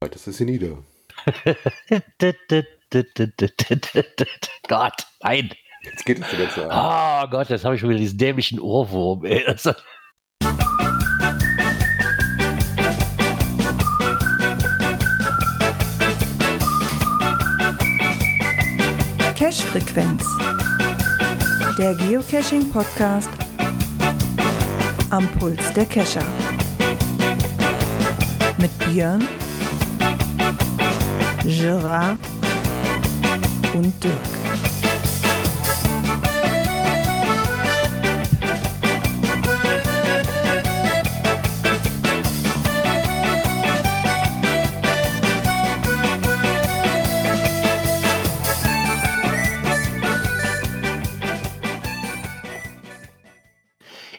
Das ist sie nieder. Gott, nein. Jetzt geht es wieder zu Oh Gott, jetzt habe ich schon wieder diesen dämlichen Ohrwurm. Ey. Das, Cache-Frequenz. Der Geocaching-Podcast am Puls der Cacher. Mit Björn, Gerard und Dirk.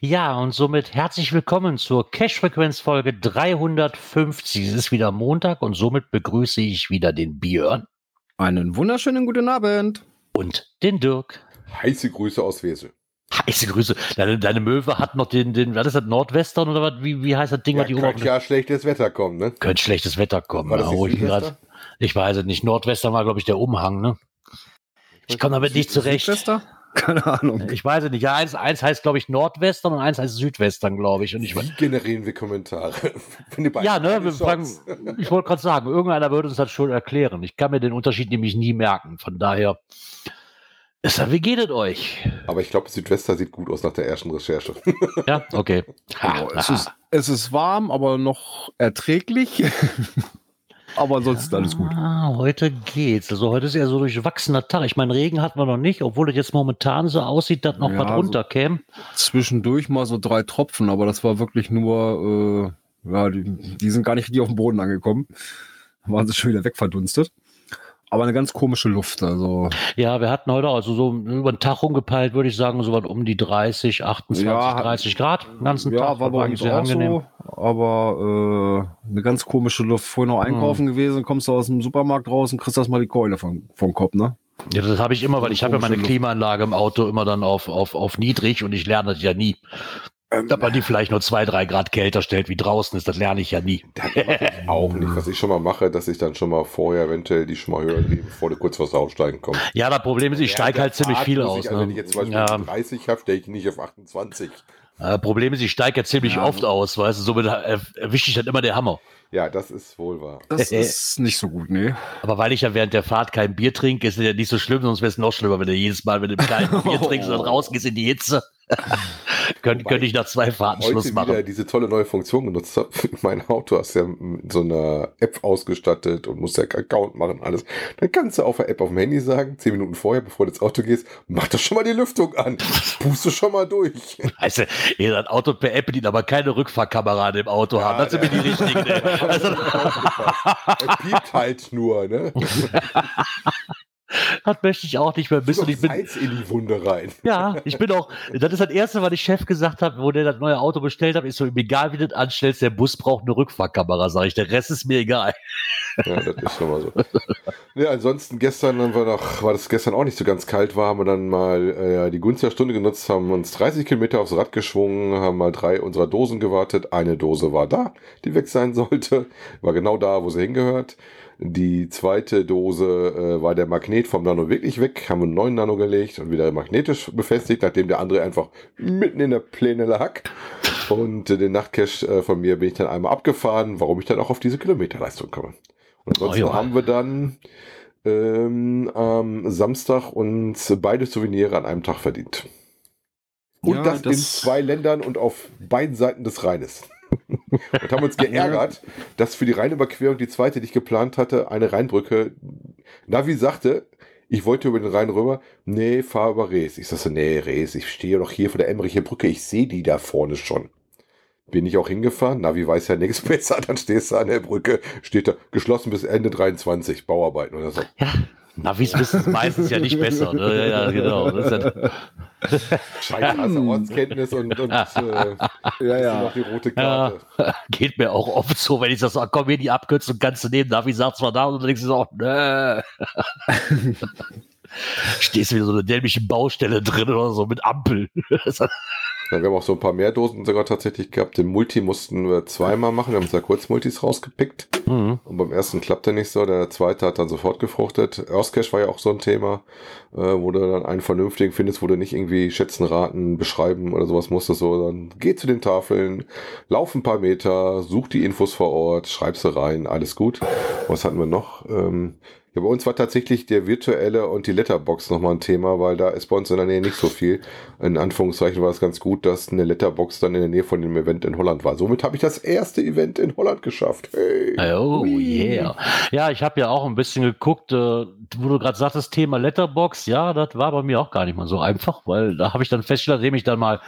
Ja, und somit herzlich willkommen zur Cache-Frequenz-Folge 350. Es ist wieder Montag und somit begrüße ich wieder den Björn Einen wunderschönen guten Abend. und den Dirk. Heiße Grüße aus Wesel. Heiße Grüße. Deine, deine Möwe hat noch den, den, was ist das, Nordwestern oder was? Wie, wie heißt das Ding, Ja, was die könnte ja schlechtes Wetter kommen, ne? Könnte schlechtes Wetter kommen. War das ja, nicht wo ich, grad, ich weiß es nicht. Nordwestern war, glaube ich, der Umhang, ne? Ich komme damit nicht zurecht. Südwester? Keine Ahnung. Ich weiß es nicht. Ja, eins, eins heißt, glaube ich, Nordwestern und eins heißt Südwestern, glaube ich. Und ich, Wie generieren wir Kommentare? Wenn die beiden ja, ne, wir fragen, ich wollte gerade sagen, irgendeiner würde uns das schon erklären. Ich kann mir den Unterschied nämlich nie merken. Von daher, ist, wie geht es euch? Aber ich glaube, Südwester sieht gut aus nach der ersten Recherche. Ja, okay. Also, es, ist, es ist warm, aber noch erträglich. Aber ansonsten alles gut. Heute geht's. Also heute ist eher so durchwachsener Tag. Ich meine, Regen hatten wir noch nicht, obwohl es jetzt momentan so aussieht, dass noch Ja, was so- runterkäme. Zwischendurch mal so drei Tropfen, aber das war wirklich nur, äh, ja, die, die sind gar nicht richtig auf den Boden angekommen. Waren sie schon wieder wegverdunstet. Aber eine ganz komische Luft. Also, Ja, wir hatten heute also so über den Tag rumgepeilt, würde ich sagen, so was um die 30, 28, Ja, 30 Grad den ganzen ja, Tag. war bei uns auch so. Aber äh, eine ganz komische Luft. Vorhin noch einkaufen gewesen, kommst du aus dem Supermarkt raus und kriegst erstmal die Keule vom, vom Kopf, ne? Ja, das habe ich immer, weil ich habe ja meine. Klimaanlage im Auto immer dann auf, auf, auf niedrig und ich lerne das ja nie. Ähm, Dass man die vielleicht nur zwei, drei Grad kälter stellt, wie draußen ist, das lerne ich ja nie. Das ich auch nicht. Was ich schon mal mache, dass ich dann schon mal vorher eventuell die schon mal höher drehe, bevor du kurz vor das Aussteigen kommst. Ja, das Problem ist, ich steige halt ziemlich viel aus. Also, wenn ich jetzt zum Ne? Beispiel Ja, 30 habe, steige ich nicht auf 28. äh, Problem ist, ich steige ja ziemlich Ja, oft aus, weißt du, somit erwische ich dann immer den Hammer. Ja, das ist wohl wahr. Das ist nicht so gut, ne? Aber weil ich ja während der Fahrt kein Bier trinke, ist es ja nicht so schlimm, sonst wäre es noch schlimmer, wenn du jedes Mal mit dem kleinen Bier trinkst und dann rausgehst in die Hitze. Könnt, könnte ich nach zwei Fahrten Schluss wieder machen. diese tolle neue Funktion genutzt habe. Mein Auto hast ja mit so einer App ausgestattet und musst ja Account machen, alles. Dann kannst du auf der App auf dem Handy sagen, zehn Minuten vorher, bevor du ins Auto gehst, mach doch schon mal die Lüftung an. Puste schon mal durch. Weißt du, ihr das Auto per App bedient, aber keine Rückfahrkamera dem Auto haben. Das sind mir die richtigen. Also, Er piept halt nur, ne? Das möchte ich auch nicht mehr wissen. Du Ich bin, Salz in die Wunde rein. ja, ich bin auch, das ist das Erste, was ich Chef gesagt habe, wo der das neue Auto bestellt hat, ist so, egal wie du das anstellst, der Bus braucht eine Rückfahrkamera, sage ich. Der Rest ist mir egal. Ja, das ist schon mal so. Ja, ansonsten gestern haben wir noch, war das gestern auch nicht so ganz kalt war, haben wir dann mal äh, die Gunst der Stunde genutzt, haben uns 30 Kilometer aufs Rad geschwungen, haben mal drei unserer Dosen gewartet. Eine Dose war da, die weg sein sollte, war genau da, wo sie hingehört. Die zweite Dose äh, war der Magnet vom Nano wirklich weg, haben einen neuen Nano gelegt und wieder magnetisch befestigt, nachdem der andere einfach mitten in der Pläne lag. Und äh, den Nachtcash äh, von mir bin ich dann einmal abgefahren, warum ich dann auch auf diese Kilometerleistung komme. Und ansonsten Oh haben wir dann ähm, am Samstag uns beide Souvenire an einem Tag verdient. Und Ja, das, in das- zwei Ländern und auf beiden Seiten des Rheines. und haben uns geärgert, dass für die Rheinüberquerung die zweite, die ich geplant hatte, eine Rheinbrücke, Navi sagte, ich wollte über den Rhein rüber, nee, fahr über Rees. Ich sagte, nee, Rees, ich stehe doch hier vor der Emmericher Brücke, ich sehe die da vorne schon. Bin ich auch hingefahren, Navi weiß ja nichts besser, dann stehst du an der Brücke, steht da, geschlossen bis Ende 23, Bauarbeiten oder so. Ja, Navis wissen es meistens ja nicht besser. Ne? Ja, ja, genau. Das ist ja, Scheiße, hast du Ortskenntnis und, und äh, Ja, ja. noch die rote ja, Karte. geht mir auch oft so, wenn ich das sage, komm hier die Abkürzung kannst du nehmen, Navi sagt zwar da und dann denkst du so, nö. Stehst wieder so eine dämliche Baustelle drin oder so mit Ampel. Ja, wir haben auch so ein paar mehr Dosen sogar tatsächlich gehabt. Den Multi mussten wir zweimal machen. Wir haben uns da kurz Multis rausgepickt. Mhm. Und beim ersten klappt der nicht so. Der zweite hat dann sofort gefruchtet. Earthcache war ja auch so ein Thema, äh, wo du dann einen vernünftigen findest, wo du nicht irgendwie schätzen, raten, beschreiben oder sowas musstest. So, dann geh zu den Tafeln, lauf ein paar Meter, such die Infos vor Ort, schreib sie rein, alles gut. Was hatten wir noch? Ähm, ja, bei uns war tatsächlich der virtuelle und die Letterbox nochmal ein Thema, weil da ist bei uns in der Nähe nicht so viel. In Anführungszeichen war es ganz gut, dass eine Letterbox dann in der Nähe von dem Event in Holland war. Somit habe ich das erste Event in Holland geschafft. Hey. Oh, yeah. Ja, ich habe ja auch ein bisschen geguckt, äh, wo du gerade sagtest, Thema Letterbox. Ja, das war bei mir auch gar nicht mal so einfach, weil da habe ich dann festgestellt, nachdem ich dann mal,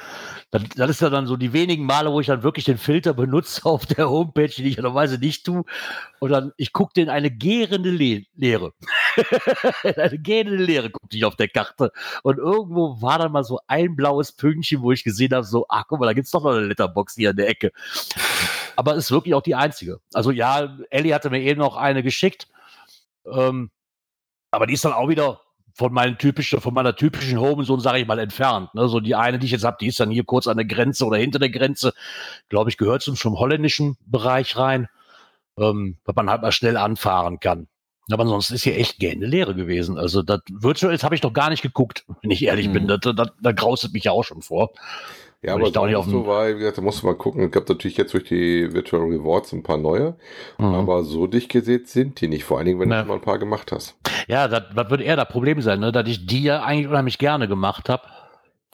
das, das ist ja dann so die wenigen Male, wo ich dann wirklich den Filter benutze auf der Homepage, die ich normalerweise nicht tue. Und dann, ich gucke in eine gärende Le Leere. in eine gärende Leere guckte ich auf der Karte. Und irgendwo war dann mal so ein blaues Pünktchen, wo ich gesehen habe, so, ach guck mal, da gibt's doch noch eine Letterbox hier in der Ecke. Aber ist wirklich auch die einzige. Also ja, Ellie hatte mir eben noch eine geschickt. Ähm, aber die ist dann auch wieder von meinen typischen, von meiner typischen Home-Zone, sage ich mal, entfernt. Ne? So die eine, die ich jetzt habe, die ist dann hier kurz an der Grenze oder hinter der Grenze. Glaube ich, gehört zum, zum holländischen Bereich rein, ähm, weil man halt mal schnell anfahren kann. Aber ansonsten ist hier echt gerne Leere gewesen. Also das Virtuals habe ich noch gar nicht geguckt, wenn ich ehrlich Mhm. bin. Da graustet mich ja auch schon vor. Ja, Weil aber ich da so dem- war, wie gesagt, da musst du mal gucken. Es gab natürlich jetzt durch die Virtual Rewards ein paar neue, Mhm. aber so dicht gesät sind die nicht. Vor allen Dingen, wenn Ja. du schon mal ein paar gemacht hast. Ja, das, das wird eher das Problem sein, ne? dass ich die ja eigentlich unheimlich gerne gemacht habe.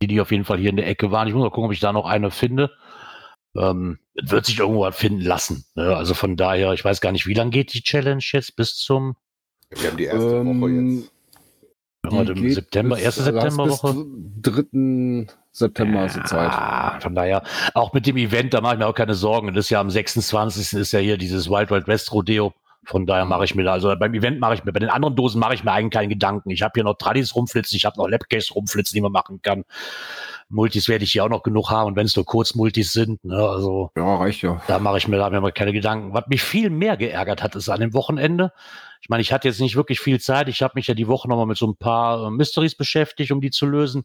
Die, die auf jeden Fall hier in der Ecke waren. Ich muss mal gucken, ob ich da noch eine finde. Ähm, wird sich irgendwo was finden lassen. Ne? Also von daher, ich weiß gar nicht, wie lange geht die Challenge jetzt bis zum Wir haben die erste Ähm, Woche jetzt. Heute im September, bis- erste also hast Septemberwoche. Bis 3. September ist die Zeit. Von daher, auch mit dem Event, da mache ich mir auch keine Sorgen. Das ist ja am 26. ist ja hier dieses Wild Wild West Rodeo. Von daher mache ich mir da, also beim Event mache ich mir, bei den anderen Dosen mache ich mir eigentlich keinen Gedanken. Ich habe hier noch Tradis rumflitzen, ich habe noch Labcase rumflitzen, die man machen kann. Multis werde ich hier auch noch genug haben, und wenn es nur Kurzmultis sind, ne, also Ja, reicht ja. da mache ich mir da mir mal keine Gedanken. Was mich viel mehr geärgert hat, ist an dem Wochenende. Ich meine, ich hatte jetzt nicht wirklich viel Zeit. Ich habe mich ja die Woche nochmal mit so ein paar äh, Mysteries beschäftigt, um die zu lösen.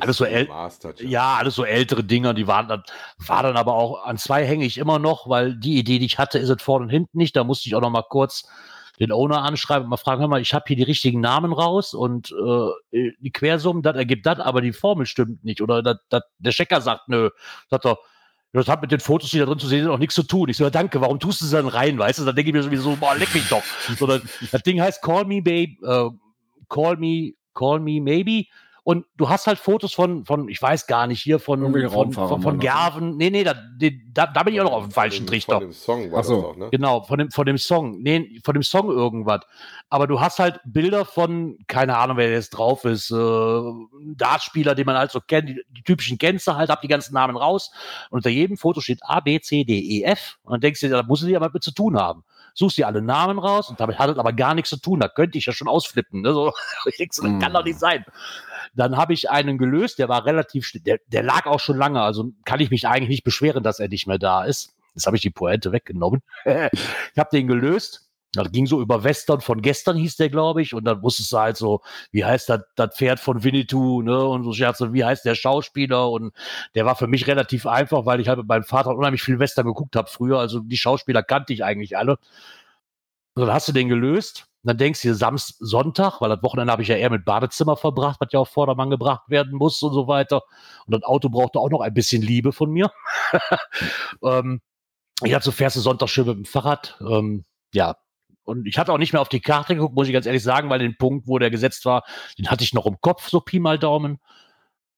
Alles so äl- Mastered, Ja, alles so ältere Dinger, die waren dann, war dann aber auch, an zwei hänge ich immer noch, weil die Idee, die ich hatte, ist es vorne und hinten nicht. Da musste ich auch noch mal kurz den Owner anschreiben und mal fragen, hör mal, ich habe hier die richtigen Namen raus und äh, die Quersummen, das ergibt das, aber die Formel stimmt nicht. Oder dat, dat, der Checker sagt, nö, sagt er, das hat mit den Fotos, die da drin zu sehen sind, auch nichts zu tun. Ich so, ja, danke, warum tust du es dann rein, weißt du? Dann denke ich mir sowieso, boah, leck mich doch. So, das, das Ding heißt Call Me Babe, äh, Call Me, Call Me Maybe. Und du hast halt Fotos von, von ich weiß gar nicht, hier von, von, von, von? Gerven. Nee, nee, da, da, da bin ich auch noch auf dem falschen Von Trichter. dem Song war so. das auch, ne? Genau, von dem, von dem Song. Nee, von dem Song irgendwas. Aber du hast halt Bilder von, keine Ahnung, wer jetzt drauf ist, äh, Dartspieler, den man halt so kennt, die, die typischen kennst halt, hab die ganzen Namen raus. Und unter jedem Foto steht A, B, C, D, E, F. Und dann denkst du dir, da muss es ja was mit zu tun haben. Suchst dir alle Namen raus und damit hat es aber gar nichts zu tun. Da könnte ich ja schon ausflippen. Ne? So, ich denk so, das kann doch nicht sein. Dann habe ich einen gelöst, der war relativ, schnell- der, der lag auch schon lange, also kann ich mich eigentlich nicht beschweren, dass er nicht mehr da ist. Jetzt habe ich die Pointe weggenommen. ich habe den gelöst. Das ging so über Western von gestern, hieß der, glaube ich. Und dann wusstest du halt so, wie heißt das, das Pferd von Winnetou, ne? Und so Scherze, wie heißt der Schauspieler? Und der war für mich relativ einfach, weil ich halt mit meinem Vater unheimlich viel Western geguckt habe früher. Also die Schauspieler kannte ich eigentlich alle. Und dann hast du den gelöst. Und dann denkst du dir Samstag, Sonntag, weil das Wochenende habe ich ja eher mit Badezimmer verbracht, was ja auf Vordermann gebracht werden muss und so weiter. Und das Auto brauchte auch noch ein bisschen Liebe von mir. ähm, ich hatte so fährst du Sonntag schön mit dem Fahrrad. Ähm, ja. Und ich hatte auch nicht mehr auf die Karte geguckt, muss ich ganz ehrlich sagen, weil den Punkt, wo der gesetzt war, den hatte ich noch im Kopf, so Pi mal Daumen.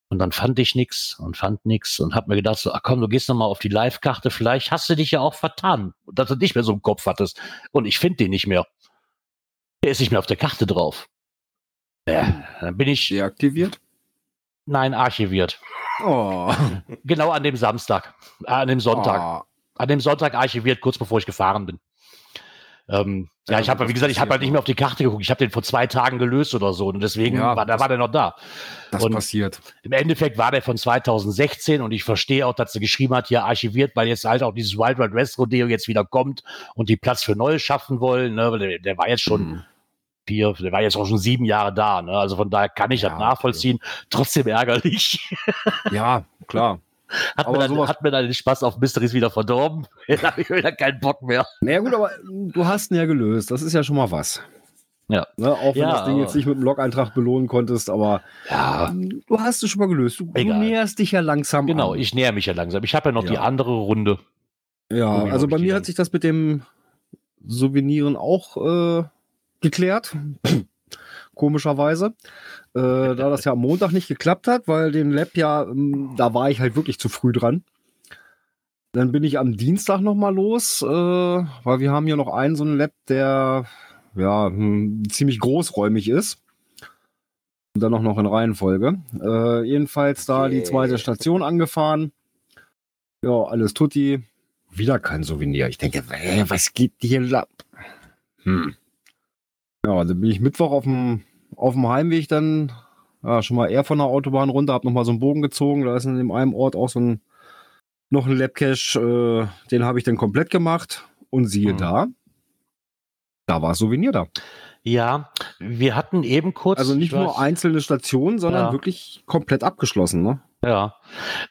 Und dann fand ich nix und fand nix und hab mir gedacht, so, ach komm, du gehst noch mal auf die Live-Karte, vielleicht hast du dich ja auch vertan, dass du nicht mehr so im Kopf hattest. Und ich finde den nicht mehr. Der ist nicht mehr auf der Karte drauf. Ja, dann bin ich, Deaktiviert? nein, archiviert. Oh. Genau an dem Samstag, äh, an dem Sonntag. Ah, An dem Sonntag archiviert, kurz bevor ich gefahren bin. Ähm, ja, Ja, ich habe, wie gesagt, ich habe halt nicht mehr auf die Karte geguckt. Ich habe den vor zwei Tagen gelöst oder so. Und deswegen Ja, war, da war der noch da. das Und- passiert. Im Endeffekt war der von 2016 und ich verstehe auch, dass sie geschrieben hat, hier archiviert, weil jetzt halt auch dieses Wild Wild West Rodeo jetzt wieder kommt und die Platz für Neues schaffen wollen. Ne? Der, der war jetzt schon Mhm. vier, der war jetzt auch schon sieben Jahre da, ne? Also von daher kann ich Ja, das nachvollziehen. Trotzdem ärgerlich. Ja, klar. Hat Aber mir, dann, hat mir dann den Spaß auf Mysteries wieder verdorben. Jetzt habe ich wieder keinen Bock mehr. Naja gut, aber du hast ihn ja gelöst. Das ist ja schon mal was. Ja. Ne? Auch wenn Ja, das Ding jetzt nicht mit einem Log-Eintrag belohnen konntest, aber Ja, du hast es schon mal gelöst. Du, du näherst dich ja langsam genau. an. Ich näher mich ja langsam. Ich habe ja noch die Ja. andere Runde. Ja, also bei die mir hat sich das mit dem Souveniren auch äh, geklärt. Komischerweise. Äh, da das ja am Montag nicht geklappt hat, weil den Lab ja, ähm, da war ich halt wirklich zu früh dran. Dann bin ich am Dienstag nochmal los, äh, weil wir haben hier noch einen so einen Lab, der ja hm, ziemlich großräumig ist. Und dann auch noch in Reihenfolge. Äh, jedenfalls da die Yeah. zweite Station angefahren. Ja, alles tutti. Wieder kein Souvenir. Ich denke, was geht hier ab? Hm. Ja, dann bin ich Mittwoch auf dem, auf dem Heimweg dann ja, schon mal eher von der Autobahn runter, hab noch mal so einen Bogen gezogen. Da ist in dem einen Ort auch so ein noch ein Labcache, äh, den habe ich dann komplett gemacht und siehe Mhm. da, da war Souvenir da. Ja, wir hatten eben kurz. Also nicht ich nur weiß- einzelne Stationen, sondern Ja. wirklich komplett abgeschlossen. Ne? Ja.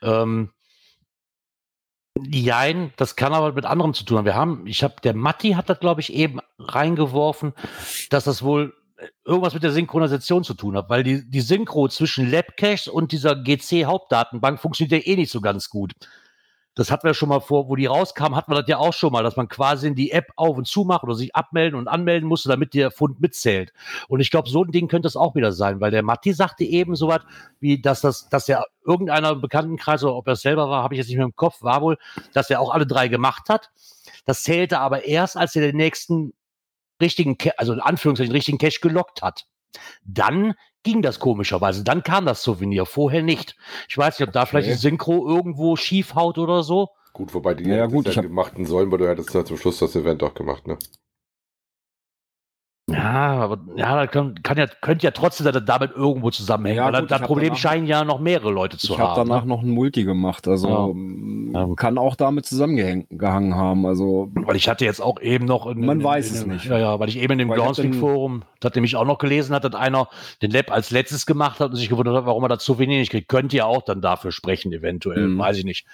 Ähm, Jein, das kann aber mit anderem zu tun haben. Wir haben, ich habe, der Matti hat das, glaube ich, eben reingeworfen, dass das wohl irgendwas mit der Synchronisation zu tun hat, weil die, die Synchro zwischen Labcache und dieser GC-Hauptdatenbank funktioniert ja eh nicht so ganz gut. Das hatten wir schon mal vor, wo die rauskam, hatten wir das ja auch schon mal, dass man quasi in die App auf und zu macht oder sich abmelden und anmelden musste, damit der Fund mitzählt. Und ich glaube, so ein Ding könnte es auch wieder sein, weil der Matti sagte eben so was, wie dass das, dass ja irgendeiner im Bekanntenkreis oder ob er es selber war, habe ich jetzt nicht mehr im Kopf, war wohl, dass er auch alle drei gemacht hat. Das zählte aber erst, als er den nächsten richtigen, Ca- also in Anführungszeichen richtigen Cache gelockt hat. Dann ging das komischerweise. Dann kam das Souvenir, vorher nicht. Ich weiß nicht, ob da vielleicht Okay. die Synchro irgendwo schief haut oder so. Gut, wobei die Ja, gut, ich hab- gemachten sollen, weil du hättest ja zum Schluss das Event auch gemacht, ne? Ja, aber ja, das kann, kann ja, könnte ja trotzdem dass das damit irgendwo zusammenhängen. Ja, gut, das ich Problem danach- scheinen ja noch mehrere Leute zu Ich habe haben. danach ne? noch ein Multi gemacht, also Ja. Ja. kann auch damit zusammengehangen haben. Also Weil ich hatte jetzt auch eben noch. In, Man in, weiß in, es nicht. Ja, ja, weil ich eben in dem ich Groundspeak-Forum, das nämlich auch noch gelesen hat, dass einer den Lab als letztes gemacht hat und sich gewundert hat, warum er da zu wenig kriegt. Könnte ja auch dann dafür sprechen, eventuell. Mhm. Weiß ich nicht.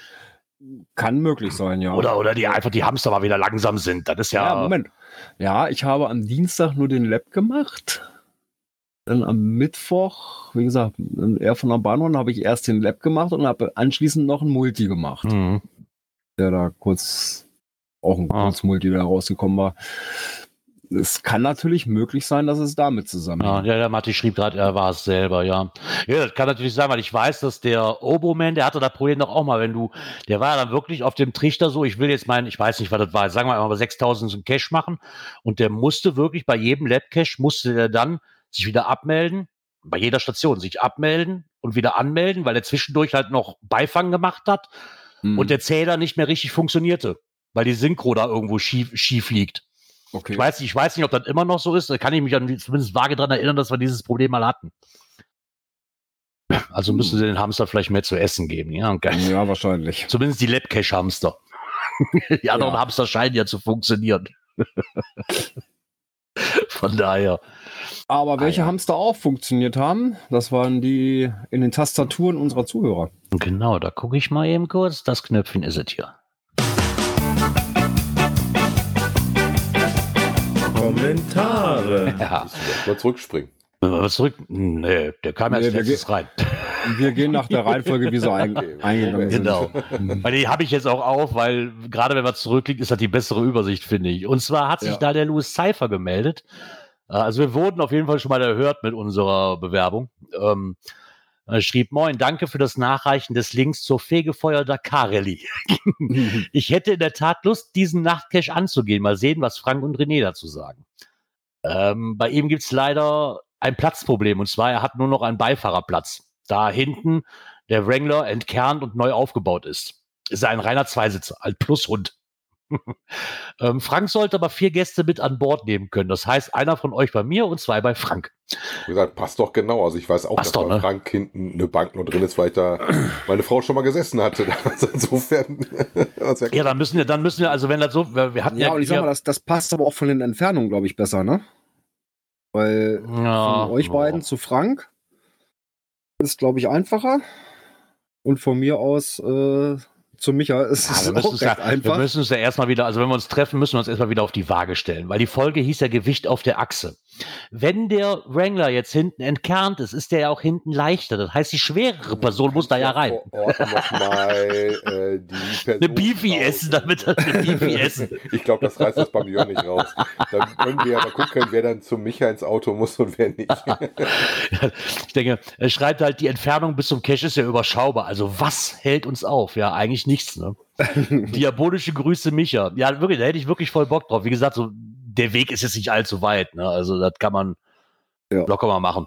Kann möglich sein, ja. Oder, oder die einfach die Hamster mal wieder langsam sind. Das ist ja. Ja, Moment. Ja, ich habe am Dienstag nur den Lab gemacht. Dann am Mittwoch, wie gesagt, eher von der Bahnhofn habe ich erst den Lab gemacht und habe anschließend noch ein Multi gemacht, Mhm. der da kurz auch ein Ah. Kurzmulti, der rausgekommen war. Es kann natürlich möglich sein, dass es damit zusammenhängt. ja, der Matti schrieb gerade, er war es selber, ja. Ja, das kann natürlich sein, weil ich weiß, dass der Oboman, der hatte das Problem doch auch mal, wenn du, der war dann wirklich auf dem Trichter so, ich will jetzt meinen, ich weiß nicht, was das war, sagen wir mal 6000 zum Cash machen und der musste wirklich bei jedem Lab-Cache, musste der dann sich wieder abmelden, bei jeder Station sich abmelden und wieder anmelden, weil er zwischendurch halt noch Beifang gemacht hat Hm, und der Zähler nicht mehr richtig funktionierte, weil die Synchro da irgendwo schief, schief liegt. Okay. Ich weiß, nicht- ich weiß nicht, ob das immer noch so ist. Da kann ich mich an, zumindest vage daran erinnern, dass wir dieses Problem mal hatten. Also Hm. müssen sie den Hamster vielleicht mehr zu essen geben. Ja, geil. ja, wahrscheinlich. Zumindest die Labcache-Hamster. die anderen Ja. Hamster scheinen ja zu funktionieren. Von daher. Aber welche ja. Hamster auch funktioniert haben, das waren die in den Tastaturen unserer Zuhörer. Genau, da gucke ich mal eben kurz. Das Knöpfchen ist es hier. Kommentare. Ja, Mal zurückspringen. wenn wir zurück. Nee, der kam Nee, erst letztes rein. Wir gehen nach der Reihenfolge, wie sie ein, eingegangen sind. Genau. Weil die habe ich jetzt auch auf, weil gerade wenn man zurückliegt, ist das die bessere Übersicht, finde ich. Und zwar hat sich Ja. da der Louis Cypher gemeldet. Äh, Also wir wurden auf jeden Fall schon mal erhört mit unserer Bewerbung. Ähm, er schrieb, moin, danke für das Nachreichen des Links zur Fegefeuer Dakar Rallye. Ich hätte in der Tat Lust, diesen Nachtcash anzugehen. Mal sehen, was Frank und René dazu sagen. Ähm, bei ihm gibt's leider ein Platzproblem. Und zwar, er hat nur noch einen Beifahrerplatz. Da hinten der Wrangler entkernt und neu aufgebaut ist. Ist ein reiner Zweisitzer, ein Plushund. ähm, Frank sollte aber vier Gäste mit an Bord nehmen können. Das heißt, einer von euch bei mir und zwei bei Frank. Wie gesagt, passt doch genau. Also ich weiß auch, Passt dass doch, bei ne? Frank hinten eine Bank nur drin ist, weil ich da meine Frau schon mal gesessen hatte. Also insofern. Ja, dann müssen wir, dann müssen wir, also wenn das so, wir wir hatten ja, Ja, und ich sag mal, das, das passt aber auch von den Entfernungen, glaube ich, besser, ne? Weil Ja, von euch ja. beiden zu Frank ist, glaube ich, einfacher. Und von mir aus äh, zu Micha ist Ja, es auch recht ja, einfach. wir müssen uns ja erstmal wieder, also wenn wir uns treffen, müssen wir uns erstmal wieder auf die Waage stellen, weil die Folge hieß ja Gewicht auf der Achse. Wenn der Wrangler jetzt hinten entkernt ist, ist der ja auch hinten leichter. Das heißt, die schwerere Person muss da ja rein. Mal, äh, Eine Beefy essen, damit er eine Beefy essen. Ich glaube, das reißt das beim Jörn nicht raus. Dann können wir ja mal gucken, wer dann zum Micha ins Auto muss und wer nicht. Ich denke, er schreibt halt, die Entfernung bis zum Cache ist ja überschaubar. Also was hält uns auf? Ja, eigentlich nichts, ne? Diabolische Grüße, Micha. Ja, wirklich, da hätte ich wirklich voll Bock drauf. Wie gesagt, so, der Weg ist jetzt nicht allzu weit, ne? Also das kann man Ja. locker mal machen.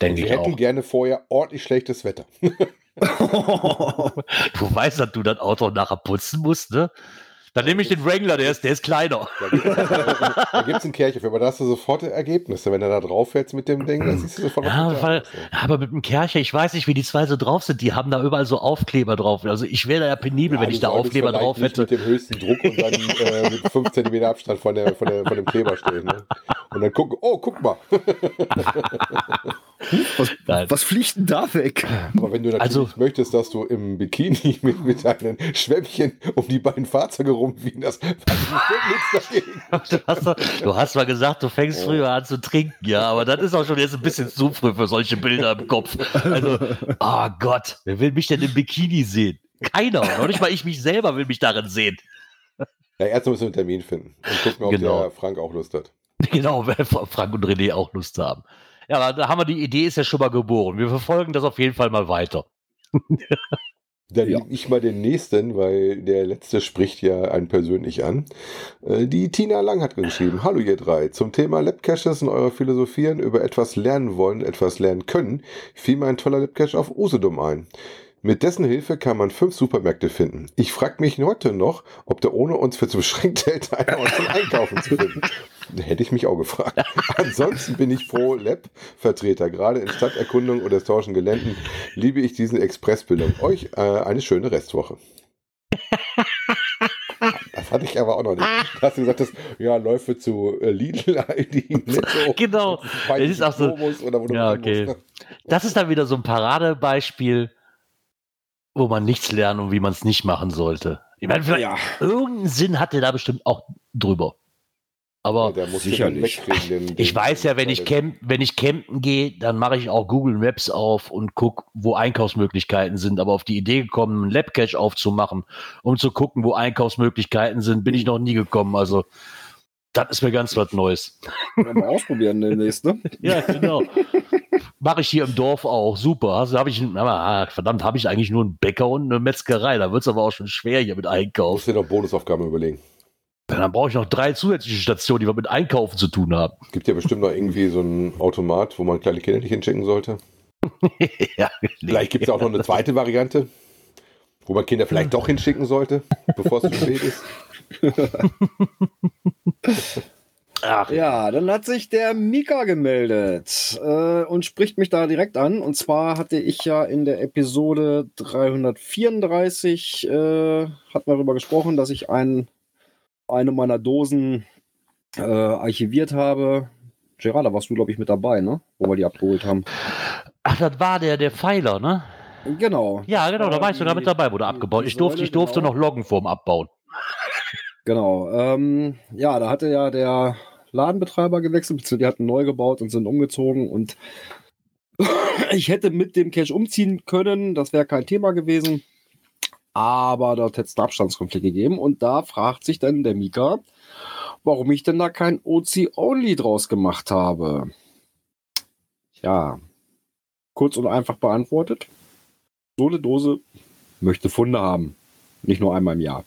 Denke Wir ich hätten auch. gerne vorher ordentlich schlechtes Wetter. Du weißt, dass du das Auto nachher putzen musst, ne? Dann nehme ich den Wrangler, der ist, der ist kleiner. Da gibt es einen Kärcher für, aber da hast du sofort Ergebnisse. Wenn du da drauf fällst mit dem Ding, dann siehst du sofort Ja, weil, aber mit dem Kercher, ich weiß nicht, wie die zwei so drauf sind. Die haben da überall so Aufkleber drauf. Also ich wäre da ja penibel, Ja, wenn ich da Aufkleber drauf hätte. Mit dem höchsten Druck und dann äh, mit 5 cm Abstand von, der, von, der, von dem Kleber stehen. Ne? Und dann gucken, oh, guck mal. was, was fliegt denn da weg? Aber wenn du natürlich Also- möchtest, dass du im Bikini mit, mit einem Schwämmchen um die beiden Fahrzeuge rumwiehen, das hat nichts dagegen. Du hast, doch- du hast mal gesagt, du fängst früher an zu trinken, ja, aber das ist auch schon jetzt ein bisschen zu früh für solche Bilder im Kopf. Also, oh Gott, wer will mich denn im Bikini sehen? Keiner. Noch nicht mal ich mich selber will mich darin sehen. Ja, erstmal müssen wir einen Termin finden und gucken, ob Genau. der Frank auch Lust hat. Genau, wenn Frank und René auch Lust haben. Ja, da haben wir die Idee, ist ja schon mal geboren. Wir verfolgen das auf jeden Fall mal weiter. Dann Ja. nehme ich mal den nächsten, weil der letzte spricht ja einen persönlich an. Äh, Die Tina Lang hat geschrieben, Hallo ihr drei, zum Thema Labcaches und eurer Philosophieren über etwas lernen wollen, etwas lernen können, fiel mir ein toller Labcache auf Usedom ein. Mit dessen Hilfe kann man fünf Supermärkte finden. Ich frage mich heute noch, ob der ohne uns für zu beschränkt hält, einer uns zum Einkaufen zu finden. Hätte ich mich auch gefragt. Ansonsten bin ich pro Lab-Vertreter. Gerade in Stadterkundung oder historischen Geländen liebe ich diesen Expressbildung. Euch äh, eine schöne Restwoche. Das hatte ich aber auch noch nicht. Du hast gesagt, dass, ja, Läufe zu äh, Lidl, Aldi, Netto. Genau. Es ist auch so- Oder wo du Ja, okay. ne? Das ist dann wieder so ein Paradebeispiel, wo man nichts lernt und wie man es nicht machen sollte. Ich meine, vielleicht Ja, irgendeinen Sinn hat der da bestimmt auch drüber. Aber Der muss Sicherlich. Den, ich weiß ja, wenn ich, camp, wenn ich campen gehe, dann mache ich auch Google Maps auf und gucke, wo Einkaufsmöglichkeiten sind. Aber auf die Idee gekommen, einen Labcache aufzumachen, um zu gucken, wo Einkaufsmöglichkeiten sind, bin ich noch nie gekommen. Also, das ist mir ganz was Neues. mal ausprobieren demnächst, ne? Ja, genau. Mache ich hier im Dorf auch. Super. Also habe ich, aber, ah, verdammt, habe ich eigentlich nur einen Bäcker und eine Metzgerei. Da wird es aber auch schon schwer hier mit Du Einkauf. musst dir noch Bonusaufgaben überlegen. Dann brauche ich noch drei zusätzliche Stationen, die wir mit Einkaufen zu tun haben. Gibt ja bestimmt noch irgendwie so einen Automat, wo man kleine Kinder nicht hinschicken sollte. ja, Vielleicht gibt es auch noch eine zweite Variante, wo man Kinder vielleicht doch hinschicken sollte, bevor es zu spät ist. Ach, Ja, dann hat sich der Mika gemeldet äh, und spricht mich da direkt an. Und zwar hatte ich ja in der Episode 334 äh, hat man darüber gesprochen, dass ich ein, eine meiner Dosen äh, archiviert habe. Gerard, da warst du, glaube ich, mit dabei, ne? Wo wir die abgeholt haben. Ach, das war der, der Pfeiler, ne? Genau. Ja, genau, da war ich sogar mit dabei, wurde abgebaut. Ich durfte, ich durfte genau. noch loggen vorm Abbauen. Genau. Ähm, ja, da hatte ja der Ladenbetreiber gewechselt, die hatten neu gebaut und sind umgezogen und ich hätte mit dem Cache umziehen können, das wäre kein Thema gewesen. Aber dort hätte es einen Abstandskonflikt gegeben und da fragt sich dann der Mika, warum ich denn da kein OC-Only draus gemacht habe. Ja, kurz und einfach beantwortet. So eine Dose möchte Funde haben. Nicht nur einmal im Jahr.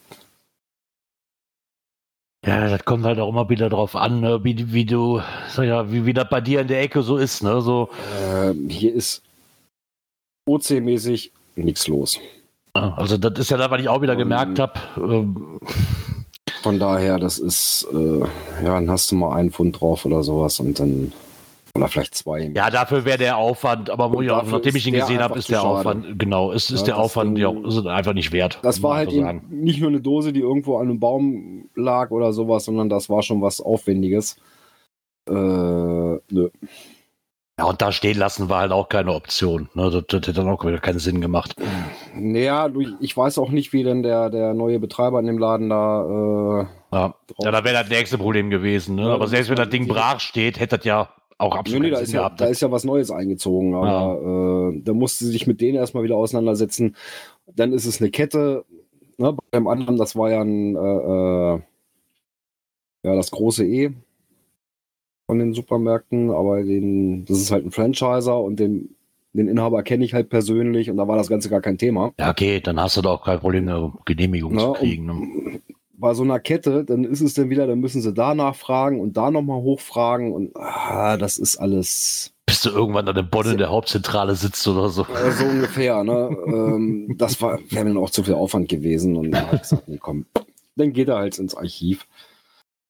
Ja, das kommt halt auch immer wieder drauf an, ne, wie, wie du, sag ja, wie, wie das bei dir in der Ecke so ist, ne? So, Ähm, hier ist OC-mäßig nichts los. Also das ist ja da, was ich auch wieder Ähm. gemerkt habe. Ähm, Von daher, das ist, äh, ja, dann hast du mal einen Pfund drauf oder sowas und dann, oder vielleicht zwei. ja, dafür wäre der Aufwand, aber Und ich auch, nachdem ist ich ihn gesehen habe, ist der schade. Aufwand, genau, es ist Ja, der Aufwand ja Ding- ist einfach nicht wert. Das war halt eben nicht nur eine Dose, die irgendwo an einem Baum lag oder sowas, sondern das war schon was Aufwendiges. Äh, nö. Ja, und da stehen lassen war halt auch keine Option. Ne? Das, das hätte dann auch wieder keinen Sinn gemacht. Naja, ich weiß auch nicht, wie denn der, der neue Betreiber in dem Laden da. Äh, Ja, ja da wäre das nächste Problem gewesen. Ne? Ja, Aber selbst wenn das Ding die- brach steht, hätte das ja auch Nee, absolut nee, da keinen ist, ja, da ist ja was Neues eingezogen, aber äh, da musste sie sich mit denen erstmal wieder auseinandersetzen. Dann ist es eine Kette. Ne? Beim anderen, das war ja ein, äh, äh, ja, das große E von den Supermärkten, aber den, das ist halt ein Franchiser und den, den Inhaber kenne ich halt persönlich und da war das Ganze gar kein Thema. ja, okay, dann hast du doch kein Problem, eine Genehmigung Ja, zu und- kriegen. Ne? Bei so einer Kette, dann ist es dann wieder, dann müssen sie da nachfragen und da nochmal hochfragen und ah, das ist alles. Bis du irgendwann an der Bonn in der Hauptzentrale sitzt oder so. Äh, So ungefähr, ne? ähm, das war, wäre mir dann auch zu viel Aufwand gewesen. Und ich gesagt, nee, komm, dann geht er halt ins Archiv.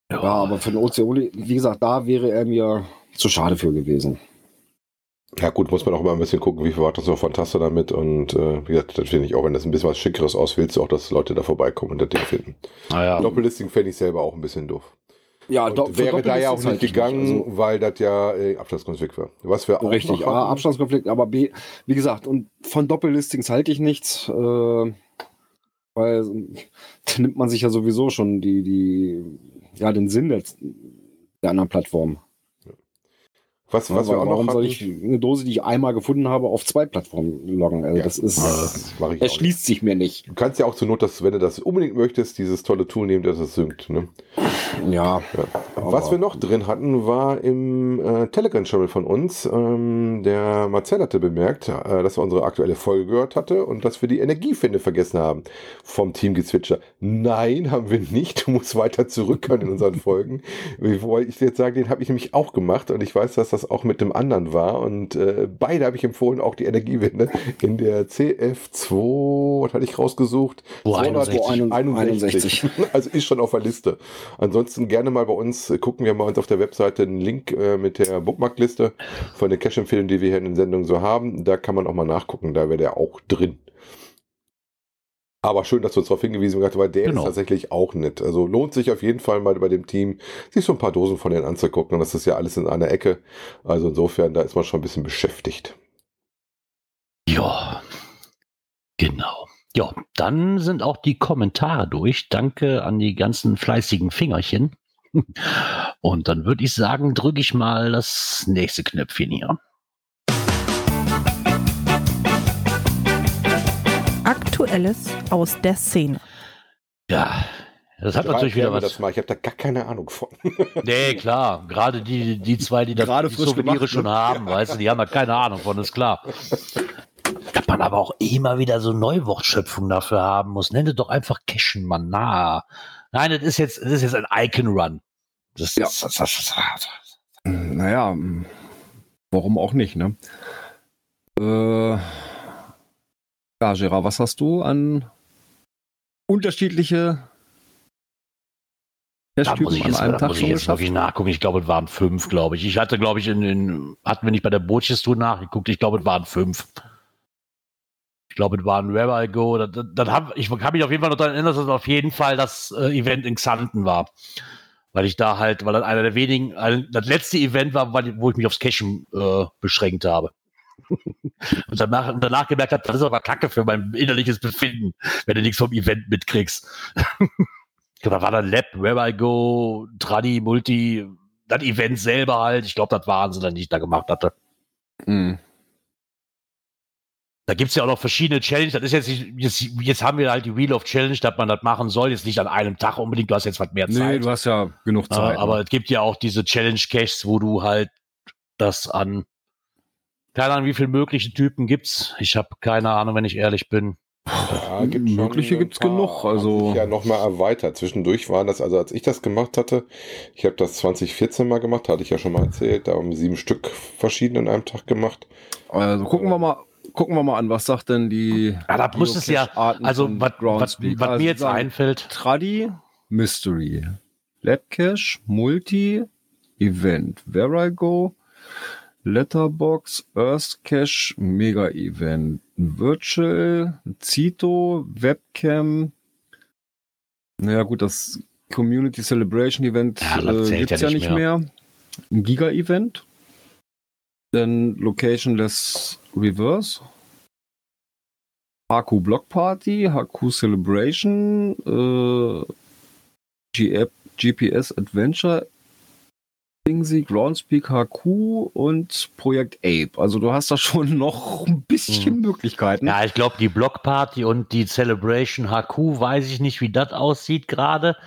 Ja, aber für den Ozeoli, wie gesagt, da wäre er mir zu schade für gewesen. Ja gut, muss man auch immer ein bisschen gucken, wie viel Watt das noch von Taste damit und äh, wie gesagt, das finde ich auch, wenn das ein bisschen was Schickeres aus, willst du auch, dass Leute da vorbeikommen und das Ding finden. naja, Doppellisting fände ich selber auch ein bisschen doof. Ja, do- für wäre da ja auch nicht halte ich gegangen, Also, weil das ja äh, Abstandskonflikt war. Was wir auch richtig, A, hatten- Abstandskonflikt, aber B, wie gesagt, und von Doppellistings halte ich nichts, äh, weil da nimmt man sich ja sowieso schon die, die, ja, den Sinn der, der anderen Plattform. Was, was wir auch warum noch soll hatten, ich eine Dose, die ich einmal gefunden habe, auf zwei Plattformen loggen? Also Ja, das ist, das erschließt sich mir nicht. Du kannst ja auch zur Not, dass, wenn du das unbedingt möchtest, dieses tolle Tool nehmen, das es synkt. Ne? Ja, Ja. Was wir noch drin hatten, war im äh, Telegram-Channel von uns. Ähm, der Marcel hatte bemerkt, äh, dass er unsere aktuelle Folge gehört hatte und dass wir die Energiefinde vergessen haben vom Team Gezwitscher. Nein, haben wir nicht. Du musst weiter zurückhören in unseren Folgen. Wie wollte ich jetzt sagen, den habe ich nämlich auch gemacht und ich weiß, dass das auch mit dem anderen war. Und äh, beide habe ich empfohlen, auch die Energiewende in der CF2, was hatte ich rausgesucht? 261. 261. Also ist schon auf der Liste. Ansonsten gerne mal bei uns, äh, gucken wir mal uns auf der Webseite einen Link äh, mit der Bookmarkliste von den Cash-Empfehlungen, die wir hier in den Sendungen so haben. Da kann man auch mal nachgucken, da wäre der auch drin. Aber schön, dass du uns darauf hingewiesen hast, weil der Genau. ist tatsächlich auch nett. Also lohnt sich auf jeden Fall mal bei dem Team, sich so ein paar Dosen von denen anzugucken. Und das ist ja alles in einer Ecke. Also insofern, da ist man schon ein bisschen beschäftigt. Ja, genau. Ja, dann sind auch die Kommentare durch. Danke an die ganzen fleißigen Fingerchen. Und dann würde ich sagen, drücke ich mal das nächste Knöpfchen hier. Aktuelles aus der Szene. Ja, das hat natürlich wieder was. Das mal. Ich habe da gar keine Ahnung von. Nee, klar. Gerade die, die zwei, die das Gerade die Souvenire gemacht, schon ne? haben, weißt du, die haben ja keine Ahnung von, ist klar. Dass man aber auch immer wieder so Neuwortschöpfung dafür haben muss. Nenne doch einfach Cashen, Mann. Na. Nein, das ist jetzt, das ist jetzt ein Icon-Run. Das, Ja. das, das, das, das, naja, warum auch nicht, ne? Äh, ja, Gerard, was hast du an unterschiedliche da muss ich an einem Tag muss ich jetzt wirklich nachgucken. Ich glaube, es waren fünf, glaube ich. Ich hatte, glaube ich, in, in hatten wir nicht bei der Bootjes-Tour nachgeguckt. Ich glaube, es waren fünf. Ich glaube, es waren Where I Go. Das, das, das hab, ich kann mich auf jeden Fall noch daran erinnern, dass es auf jeden Fall das äh, Event in Xanten war. Weil ich da halt, weil das einer der wenigen, ein, das letzte Event war, wo ich mich aufs Cashen äh, beschränkt habe. Und danach, danach gemerkt habe, das ist aber Kacke für mein innerliches Befinden, wenn du nichts vom Event mitkriegst. Da war dann Lab, Where I Go, Tradi, Multi, das Event selber halt. Ich glaube, das waren sie dann, die ich da gemacht hatte. Hm. Da gibt's ja auch noch verschiedene Challenges. Das ist jetzt, nicht- jetzt, jetzt haben wir halt die Wheel of Challenge, dass man das machen soll. Jetzt nicht an einem Tag unbedingt, du hast jetzt was mehr Nee, Zeit. du hast ja genug Zeit. aber ne? es gibt ja auch diese Challenge-Caches, wo du halt das an, keine Ahnung, wie viele mögliche Typen gibt's. Ich habe keine Ahnung, wenn ich ehrlich bin. Ja, gibt Mögliche gibt's paar. genug, also- ja nochmal erweitert. Zwischendurch waren das, also als ich das gemacht hatte, ich habe das 2014 mal gemacht, hatte ich ja schon mal erzählt, da haben sieben Stück verschieden in einem Tag gemacht. Also gucken wir mal, gucken wir mal an, was sagt denn die Ja, da muss es ja, also was was- was Also mir jetzt sagen, einfällt, Tradi, Mystery, Labcache, Multi, Event, Where I Go, Letterbox, Earth Cache, Mega Event, Virtual, Zito, Webcam. Naja gut, das Community Celebration Event Ja, äh, zählt gibt's ja ja nicht nicht mehr. ein Giga-Event. Dann Locationless Reverse. HQ Block Party, HQ Celebration, äh, GPS Adventure, Dingsy, Groundspeak HQ und Projekt Ape. Also du hast da schon noch ein bisschen Mhm. Möglichkeiten. Ja, ich glaube, die Blockparty und die Celebration HQ, weiß ich nicht, wie das aussieht gerade.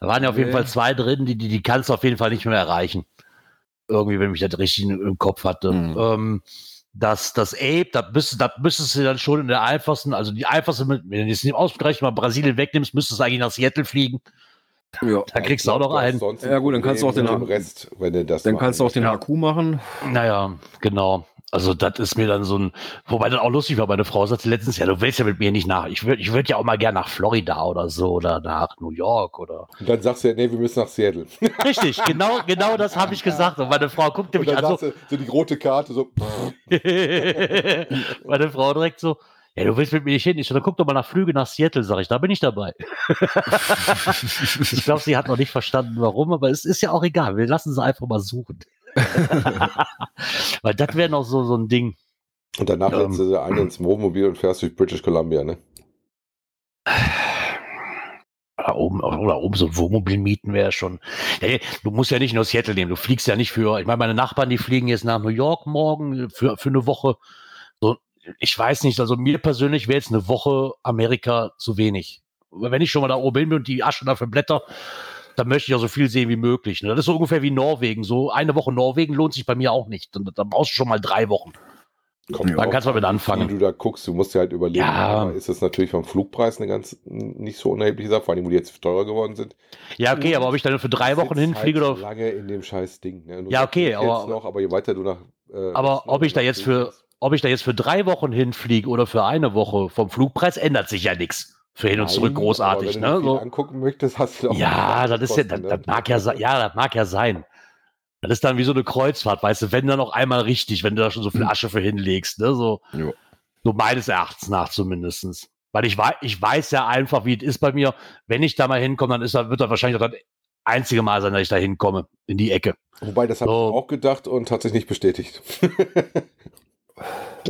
Da waren ja auf jeden Nee. Fall zwei drin, die, die, die kannst du auf jeden Fall nicht mehr erreichen. Irgendwie, wenn ich das richtig im Kopf hatte. Mhm. Ähm, das, das Ape, das, müsst, das müsstest du dann schon in der einfachsten, also die einfachste, wenn du jetzt nicht ausgerechnet mal Brasilien wegnimmst, müsstest du eigentlich nach Seattle fliegen. Ja. Da kriegst du auch noch einen. Sonst Ja, gut, dann kannst du auch den dem Rest, wenn du das Dann kannst du auch den. HQ machen. Naja, genau. Also das ist mir dann so ein, wobei dann auch lustig war, meine Frau sagte letztens, ja, du willst ja mit mir nicht nach, ich würde ich würd ja auch mal gern nach Florida oder so oder nach New York oder. Und dann sagst du ja, nee, wir müssen nach Seattle. Richtig, genau, genau das habe ich gesagt. Und meine Frau guckte mich dann an so, sagst du so die rote Karte, so, meine Frau direkt so, ja, du willst mit mir nicht hin. Ich so, dann guck doch mal nach Flüge nach Seattle, sag ich, da bin ich dabei. ich glaube, sie hat noch nicht verstanden, warum, aber es ist ja auch egal. Wir lassen sie einfach mal suchen. Weil das wäre noch so, so ein Ding. Und danach Ähm. setzt du eine ins Wohnmobil und fährst durch British Columbia, ne? Da oben, oder oben so ein Wohnmobil mieten wäre schon. Ja, du musst ja nicht nur Seattle nehmen, du fliegst ja nicht für, ich meine, meine Nachbarn, die fliegen jetzt nach New York morgen für, für eine Woche. Ich weiß nicht, also mir persönlich wäre jetzt eine Woche Amerika zu wenig. Wenn ich schon mal da oben bin und die Asche dafür blätter, dann möchte ich ja so viel sehen wie möglich. Ne? Das ist so ungefähr wie Norwegen. So eine Woche Norwegen lohnt sich bei mir auch nicht. Dann, dann brauchst du schon mal drei Wochen. Kommt Ja. Dann kannst du mal mit an, anfangen. Wie du da guckst, du musst ja halt überlegen, Ja. ist das natürlich vom Flugpreis eine ganz nicht so unerhebliche Sache, vor allem, wo die jetzt teurer geworden sind. Ja, okay, aber ob ich dann für drei Wochen hinfliege halt oder lange in dem scheiß Ding. Ne? Ja, okay, aber- noch, aber je weiter du nach. äh, Aber ob ich da jetzt für, ob ich da jetzt für drei Wochen hinfliege oder für eine Woche vom Flugpreis ändert sich ja nichts. Für hin und Nein, zurück großartig, wenn ne? du So. angucken möchtest, hast du auch Ja, das ist ja, das, das ne? mag ja sein, ja, das mag ja sein. Das ist dann wie so eine Kreuzfahrt, weißt du, wenn dann noch einmal richtig, wenn du da schon so viel Asche für hinlegst, ne? So, Jo. so meines Erachtens nach zumindestens. Weil ich weiß, ich weiß ja einfach, wie es ist bei mir. Wenn ich da mal hinkomme, dann ist wird das wahrscheinlich auch das einzige Mal sein, dass ich da hinkomme, in die Ecke. Wobei, das habe So. ich auch gedacht und hat sich nicht bestätigt.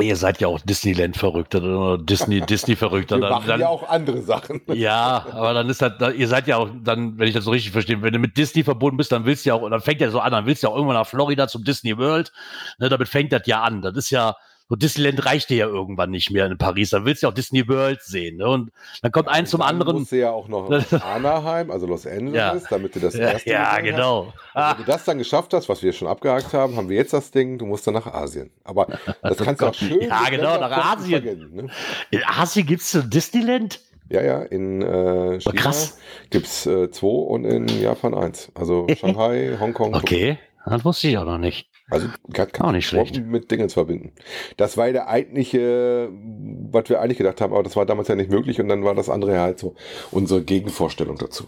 Ihr seid ja auch Disneyland verrückt oder Disney, Disney verrückt. Wir Dann, machen dann, ja auch andere Sachen. Ja, aber dann ist das, da- ihr seid ja auch, dann, wenn ich das so richtig verstehe, wenn du mit Disney verbunden bist, dann willst du ja auch, dann fängt ja so an, dann willst du ja auch irgendwann nach Florida zum Disney World. Ne, damit fängt das ja an. Das ist ja, so Disneyland reicht dir ja irgendwann nicht mehr in Paris. Dann willst du ja auch Disney World sehen. Ne? Und dann kommt eins zum anderen. musst du ja auch noch Anaheim, also Los Angeles, Ja. damit du das Ja, erste ja genau. Hast. Ah, Wenn du das dann geschafft hast, was wir schon abgehakt haben, haben wir jetzt das Ding, du musst dann nach Asien. Aber das kannst du auch schön Ja, genau, nach Asien. Ne? in Asien gibt's ein Disneyland? Ja, ja, in äh, China krass. gibt es äh, zwei und in Japan eins. Also Shanghai, Hongkong. Okay, das wusste ich auch noch nicht. Also kann, kann Auch nicht schlecht. mit Dingens verbinden. Das war ja der eigentliche, was wir eigentlich gedacht haben, aber das war damals ja nicht möglich und dann war das andere halt so unsere Gegenvorstellung dazu.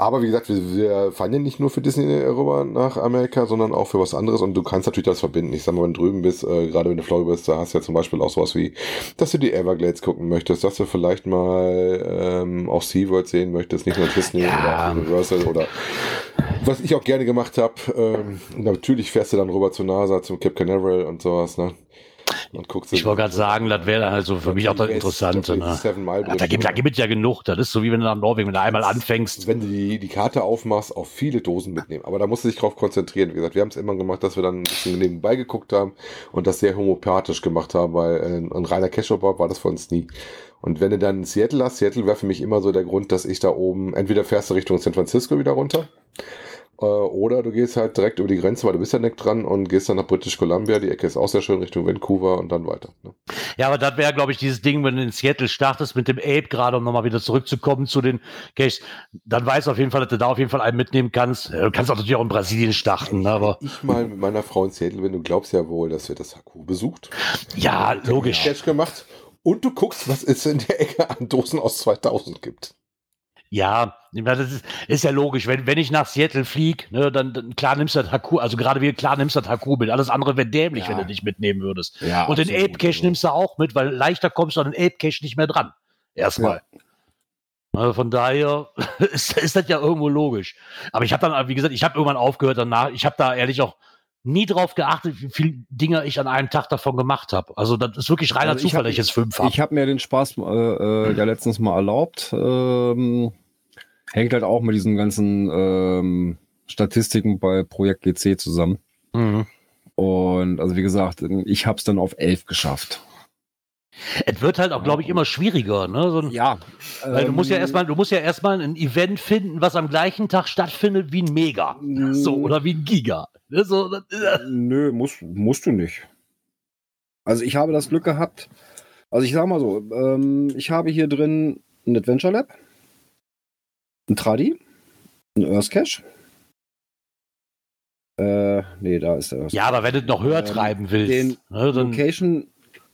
Aber wie gesagt, wir, wir fahren ja nicht nur für Disney rüber nach Amerika, sondern auch für was anderes und du kannst natürlich das verbinden. Ich sag mal, wenn du drüben bist, äh, gerade wenn du Florida bist, da hast du ja zum Beispiel auch sowas wie, dass du die Everglades gucken möchtest, dass du vielleicht mal ähm, auch SeaWorld sehen möchtest, nicht nur Disney Ja. oder Universal oder was ich auch gerne gemacht habe, ähm, natürlich fährst du dann rüber zu NASA, zum Cape Canaveral und sowas, ne? Und guckst Ich wollte gerade sagen, das wäre dann halt so für mich auch das Interessante. Ne? Ja, da gibt da gibt es ja genug. Das ist so wie wenn du nach Norwegen, wenn du einmal anfängst. wenn du die, die Karte aufmachst, auch viele Dosen mitnehmen. Aber da musst du dich drauf konzentrieren. Wie gesagt, wir haben es immer gemacht, dass wir dann ein bisschen nebenbei geguckt haben und das sehr homöopathisch gemacht haben, weil äh, ein reiner Cash-Up war das für uns nie. Und wenn du dann Seattle hast, Seattle wäre für mich immer so der Grund, dass ich da oben, entweder fährst du Richtung San Francisco wieder runter, äh, oder du gehst halt direkt über die Grenze, weil du bist ja nicht dran und gehst dann nach British Columbia, die Ecke ist auch sehr schön, Richtung Vancouver und dann weiter. Ne? Ja, aber das wäre, glaube ich, dieses Ding, wenn du in Seattle startest mit dem Ape gerade, um nochmal wieder zurückzukommen zu den Caches, dann weißt du auf jeden Fall, dass du da auf jeden Fall einen mitnehmen kannst. Ja, Du kannst auch natürlich auch in Brasilien starten, ne, aber Ich mal mit meiner Frau in Seattle bin, du glaubst ja wohl, dass wir das Haku besucht. ja, logisch. Sketch gemacht und du guckst, was es in der Ecke an Dosen aus 2000 gibt. Ja, das ist, ist ja logisch. Wenn, wenn ich nach Seattle fliege, ne, dann, dann klar nimmst du das Haku, also gerade wie klar nimmst du das Haku mit. Alles andere wäre dämlich, Ja. wenn du dich mitnehmen würdest. Ja, Und den. Ape Cache nimmst du auch mit, weil leichter kommst du an den Ape Cache nicht mehr dran. Erstmal. Also von daher ist, ist das ja irgendwo logisch. Aber ich habe dann, wie gesagt, ich habe irgendwann aufgehört danach. Ich habe da ehrlich auch nie drauf geachtet, wie viele Dinge ich an einem Tag davon gemacht habe. Also das ist wirklich reiner Also Zufall, dass ich jetzt fünf habe. Ich habe mir den Spaß äh, äh, ja letztens mal erlaubt. Ähm, hängt halt auch mit diesen ganzen ähm, Statistiken bei Projekt GC zusammen. Mhm. Und also wie gesagt, ich habe es dann auf elf geschafft. Es wird halt auch, glaube ich, immer schwieriger. Ne? So ein, Ja, weil du musst ja ähm, erstmal, du musst ja erstmal ein Event finden, was am gleichen Tag stattfindet wie ein Mega. So, oder wie ein Giga. Ne? So, das, äh, Nö, musst, musst du nicht. Also ich habe das Glück gehabt. Also ich sag mal so, ähm, ich habe hier drin ein Adventure Lab, ein Tradi, ein Earth Cache. Äh, nee, da ist der Earth ja, aber wenn du noch höher Ähm, treiben willst, den ne, Location,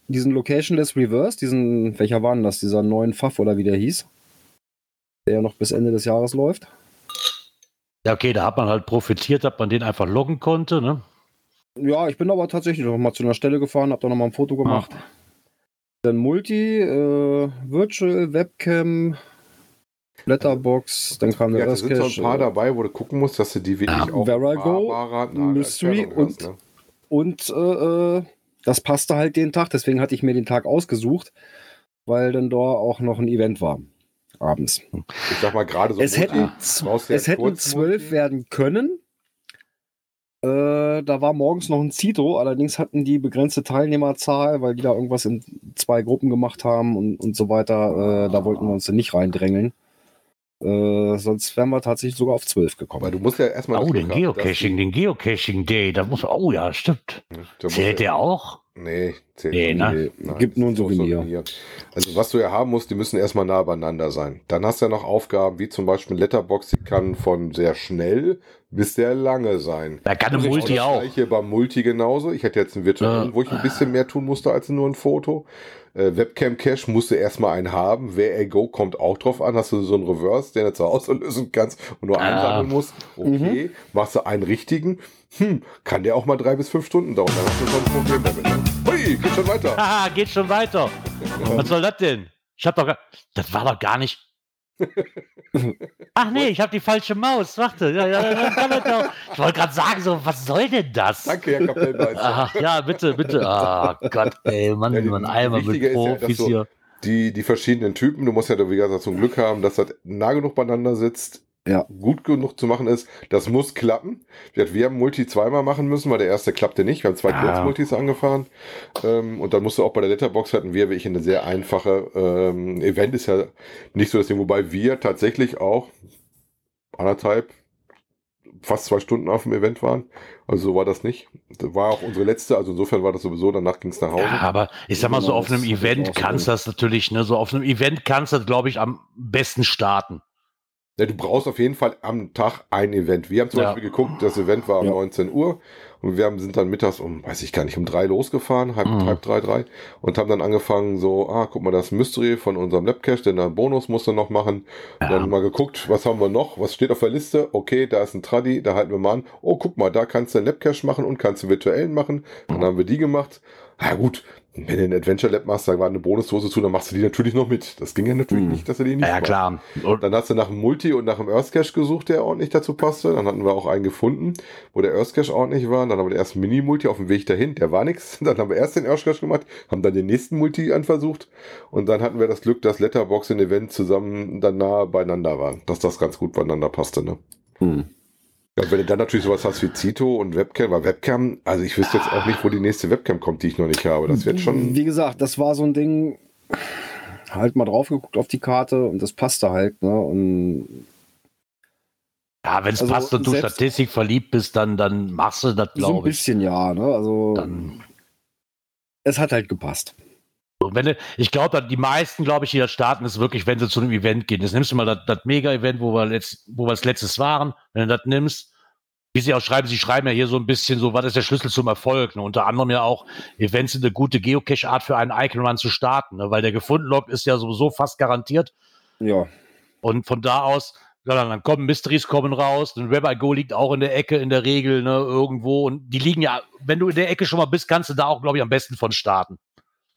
diesen Locationless Reverse, diesen, welcher war denn das? Dieser neuen Pfaff oder wie der hieß? Der ja noch bis Ende des Jahres läuft. ja, okay, da hat man halt profitiert, dass man den einfach loggen konnte. Ne? Ja, ich bin aber tatsächlich noch mal zu einer Stelle gefahren, habe da noch mal ein Foto gemacht. Dann Multi, äh, Virtual, Webcam, Letterbox, dann kam der Ja, da sind so ein paar äh, dabei, wo du gucken musst, dass du die wirklich Ja, auch Verago, Mystery Entfernung hast, und- ne? Und äh, äh, das passte halt den Tag, deswegen hatte ich mir den Tag ausgesucht, weil dann da auch noch ein Event war. Abends. Ich sag mal gerade so. es hätten, es hätten zwölf werden können. Äh, da war morgens noch ein Zito, allerdings hatten die begrenzte Teilnehmerzahl, weil die da irgendwas in zwei Gruppen gemacht haben und, und so weiter. Äh, da wollten wir uns dann nicht reindrängeln. Äh, sonst wären wir tatsächlich sogar auf zwölf Aber gekommen. du musst ja erstmal. Oh, das den Geocaching, den Geocaching Day, da muss oh ja, stimmt. Zählt der auch? Nee, zählt Nee, nicht. ne? Nein, Gibt nur ein das ist Souvenir. Also was du ja haben musst, die müssen erstmal nah beieinander sein. Dann hast du ja noch Aufgaben, wie zum Beispiel Letterbox, die kann von sehr schnell bis sehr lange sein. Da kann eine Genau Multi das auch. Gleiche beim Multi genauso. Ich hatte jetzt einen virtuellen, Ja. wo ich ein bisschen mehr tun musste als nur ein Foto. Äh, Webcam Cache musste erstmal einen haben. Wer Go kommt auch drauf an. Hast du so einen Reverse, den du zu Hause lösen kannst und nur Ah. einsammeln musst. Okay. Machst du einen richtigen. Hm, kann der auch mal drei bis fünf Stunden dauern. Dann hast du schon ein Problem damit. Hui, geht schon weiter. Haha, geht schon weiter. Was soll das denn? Ich hab doch gar, das war doch gar nicht. Ach nee, ich habe die falsche Maus. Warte, ja, ja, ja. Ich wollte gerade sagen, so, was soll denn das? Danke, Herr Kapellmeister. Ach ja, bitte, bitte. Ah Gott, ey, Mann, Ja, die- man einmal mit Profis du- hier. die, die verschiedenen Typen, du musst ja, wie gesagt, zum Glück haben, dass das nah genug beieinander sitzt, Ja. gut genug zu machen ist. Das muss klappen. Wir haben Multi zweimal machen müssen, weil der erste klappte nicht. Wir haben zwei Ah. Kurzmultis angefahren. Ähm, und dann musst du auch bei der Letterbox hatten wir wirklich eine sehr einfache ähm, Event ist ja nicht so das Ding, wobei wir tatsächlich auch anderthalb, fast zwei Stunden auf dem Event waren. Also so war das nicht. Das war auch unsere letzte, also insofern war das sowieso, danach ging es nach Hause. Ja, aber ich sag mal so, Genau, auf einem Event kannst du das natürlich, ne, so auf einem Event kannst du das, glaube ich, am besten starten. Ja, du brauchst auf jeden Fall am Tag ein Event. Wir haben zum Ja. Beispiel geguckt, das Event war um Ja. 19 Uhr und wir haben, sind dann mittags um, weiß ich gar nicht, um drei losgefahren, halb, Mhm. halb drei, drei und haben dann angefangen so, ah, guck mal, das Mystery von unserem Labcache, denn der Bonus musste noch machen. Ja. Dann mal geguckt, was haben wir noch, was steht auf der Liste? Okay, da ist ein Traddy, da halten wir mal an. Oh, guck mal, da kannst du einen Labcache machen und kannst du virtuellen machen. Dann haben wir die gemacht. Ja gut, wenn du einen Adventure Lab machst, da war eine Bonusdose zu, dann machst du die natürlich noch mit. Das ging ja natürlich Mhm. nicht, dass du die nicht Ja, ja machst. klar. Und, Dann hast du nach einem Multi und nach einem Earth Cache gesucht, der ordentlich dazu passte. Dann hatten wir auch einen gefunden, wo der Earth Cache ordentlich war. Dann haben wir den ersten Mini-Multi auf dem Weg dahin, der war nichts. Dann haben wir erst den Earth Cache gemacht, haben dann den nächsten Multi anversucht. Und dann hatten wir das Glück, dass Letterbox und Event zusammen dann nah beieinander waren. Dass das ganz gut beieinander passte, ne? Hm. Ja, wenn du dann natürlich sowas hast wie Zito und Webcam, weil Webcam, also ich wüsste jetzt auch nicht, wo die nächste Webcam kommt, die ich noch nicht habe. Das wird schon. Wie gesagt, das war so ein Ding, halt mal drauf geguckt auf die Karte und das passte halt, ne? Und ja, wenn es Also passt und du Statistik verliebt bist, dann, dann machst du das, so ein glaube ich. bisschen ja, ne? Also Dann, es hat halt gepasst. Und wenn ich glaube, die meisten, glaube ich, die da starten, ist wirklich, wenn sie zu einem Event gehen. Jetzt nimmst du mal das, das Mega-Event, wo wir letzt, wo wir das letztes waren. Wenn du das nimmst, wie sie auch schreiben, sie schreiben ja hier so ein bisschen so, was ist der Schlüssel zum Erfolg? Ne? Unter anderem ja auch, Events sind eine gute Geocache-Art für einen Icon Run zu starten, ne? weil der Gefunden-Log ist ja sowieso fast garantiert. Ja. Und von da aus, ja, dann, kommen Mysteries kommen raus. Ein Web Go liegt auch in der Ecke in der Regel, ne, irgendwo. Und die liegen ja, wenn du in der Ecke schon mal bist, kannst du da auch, glaube ich, am besten von starten.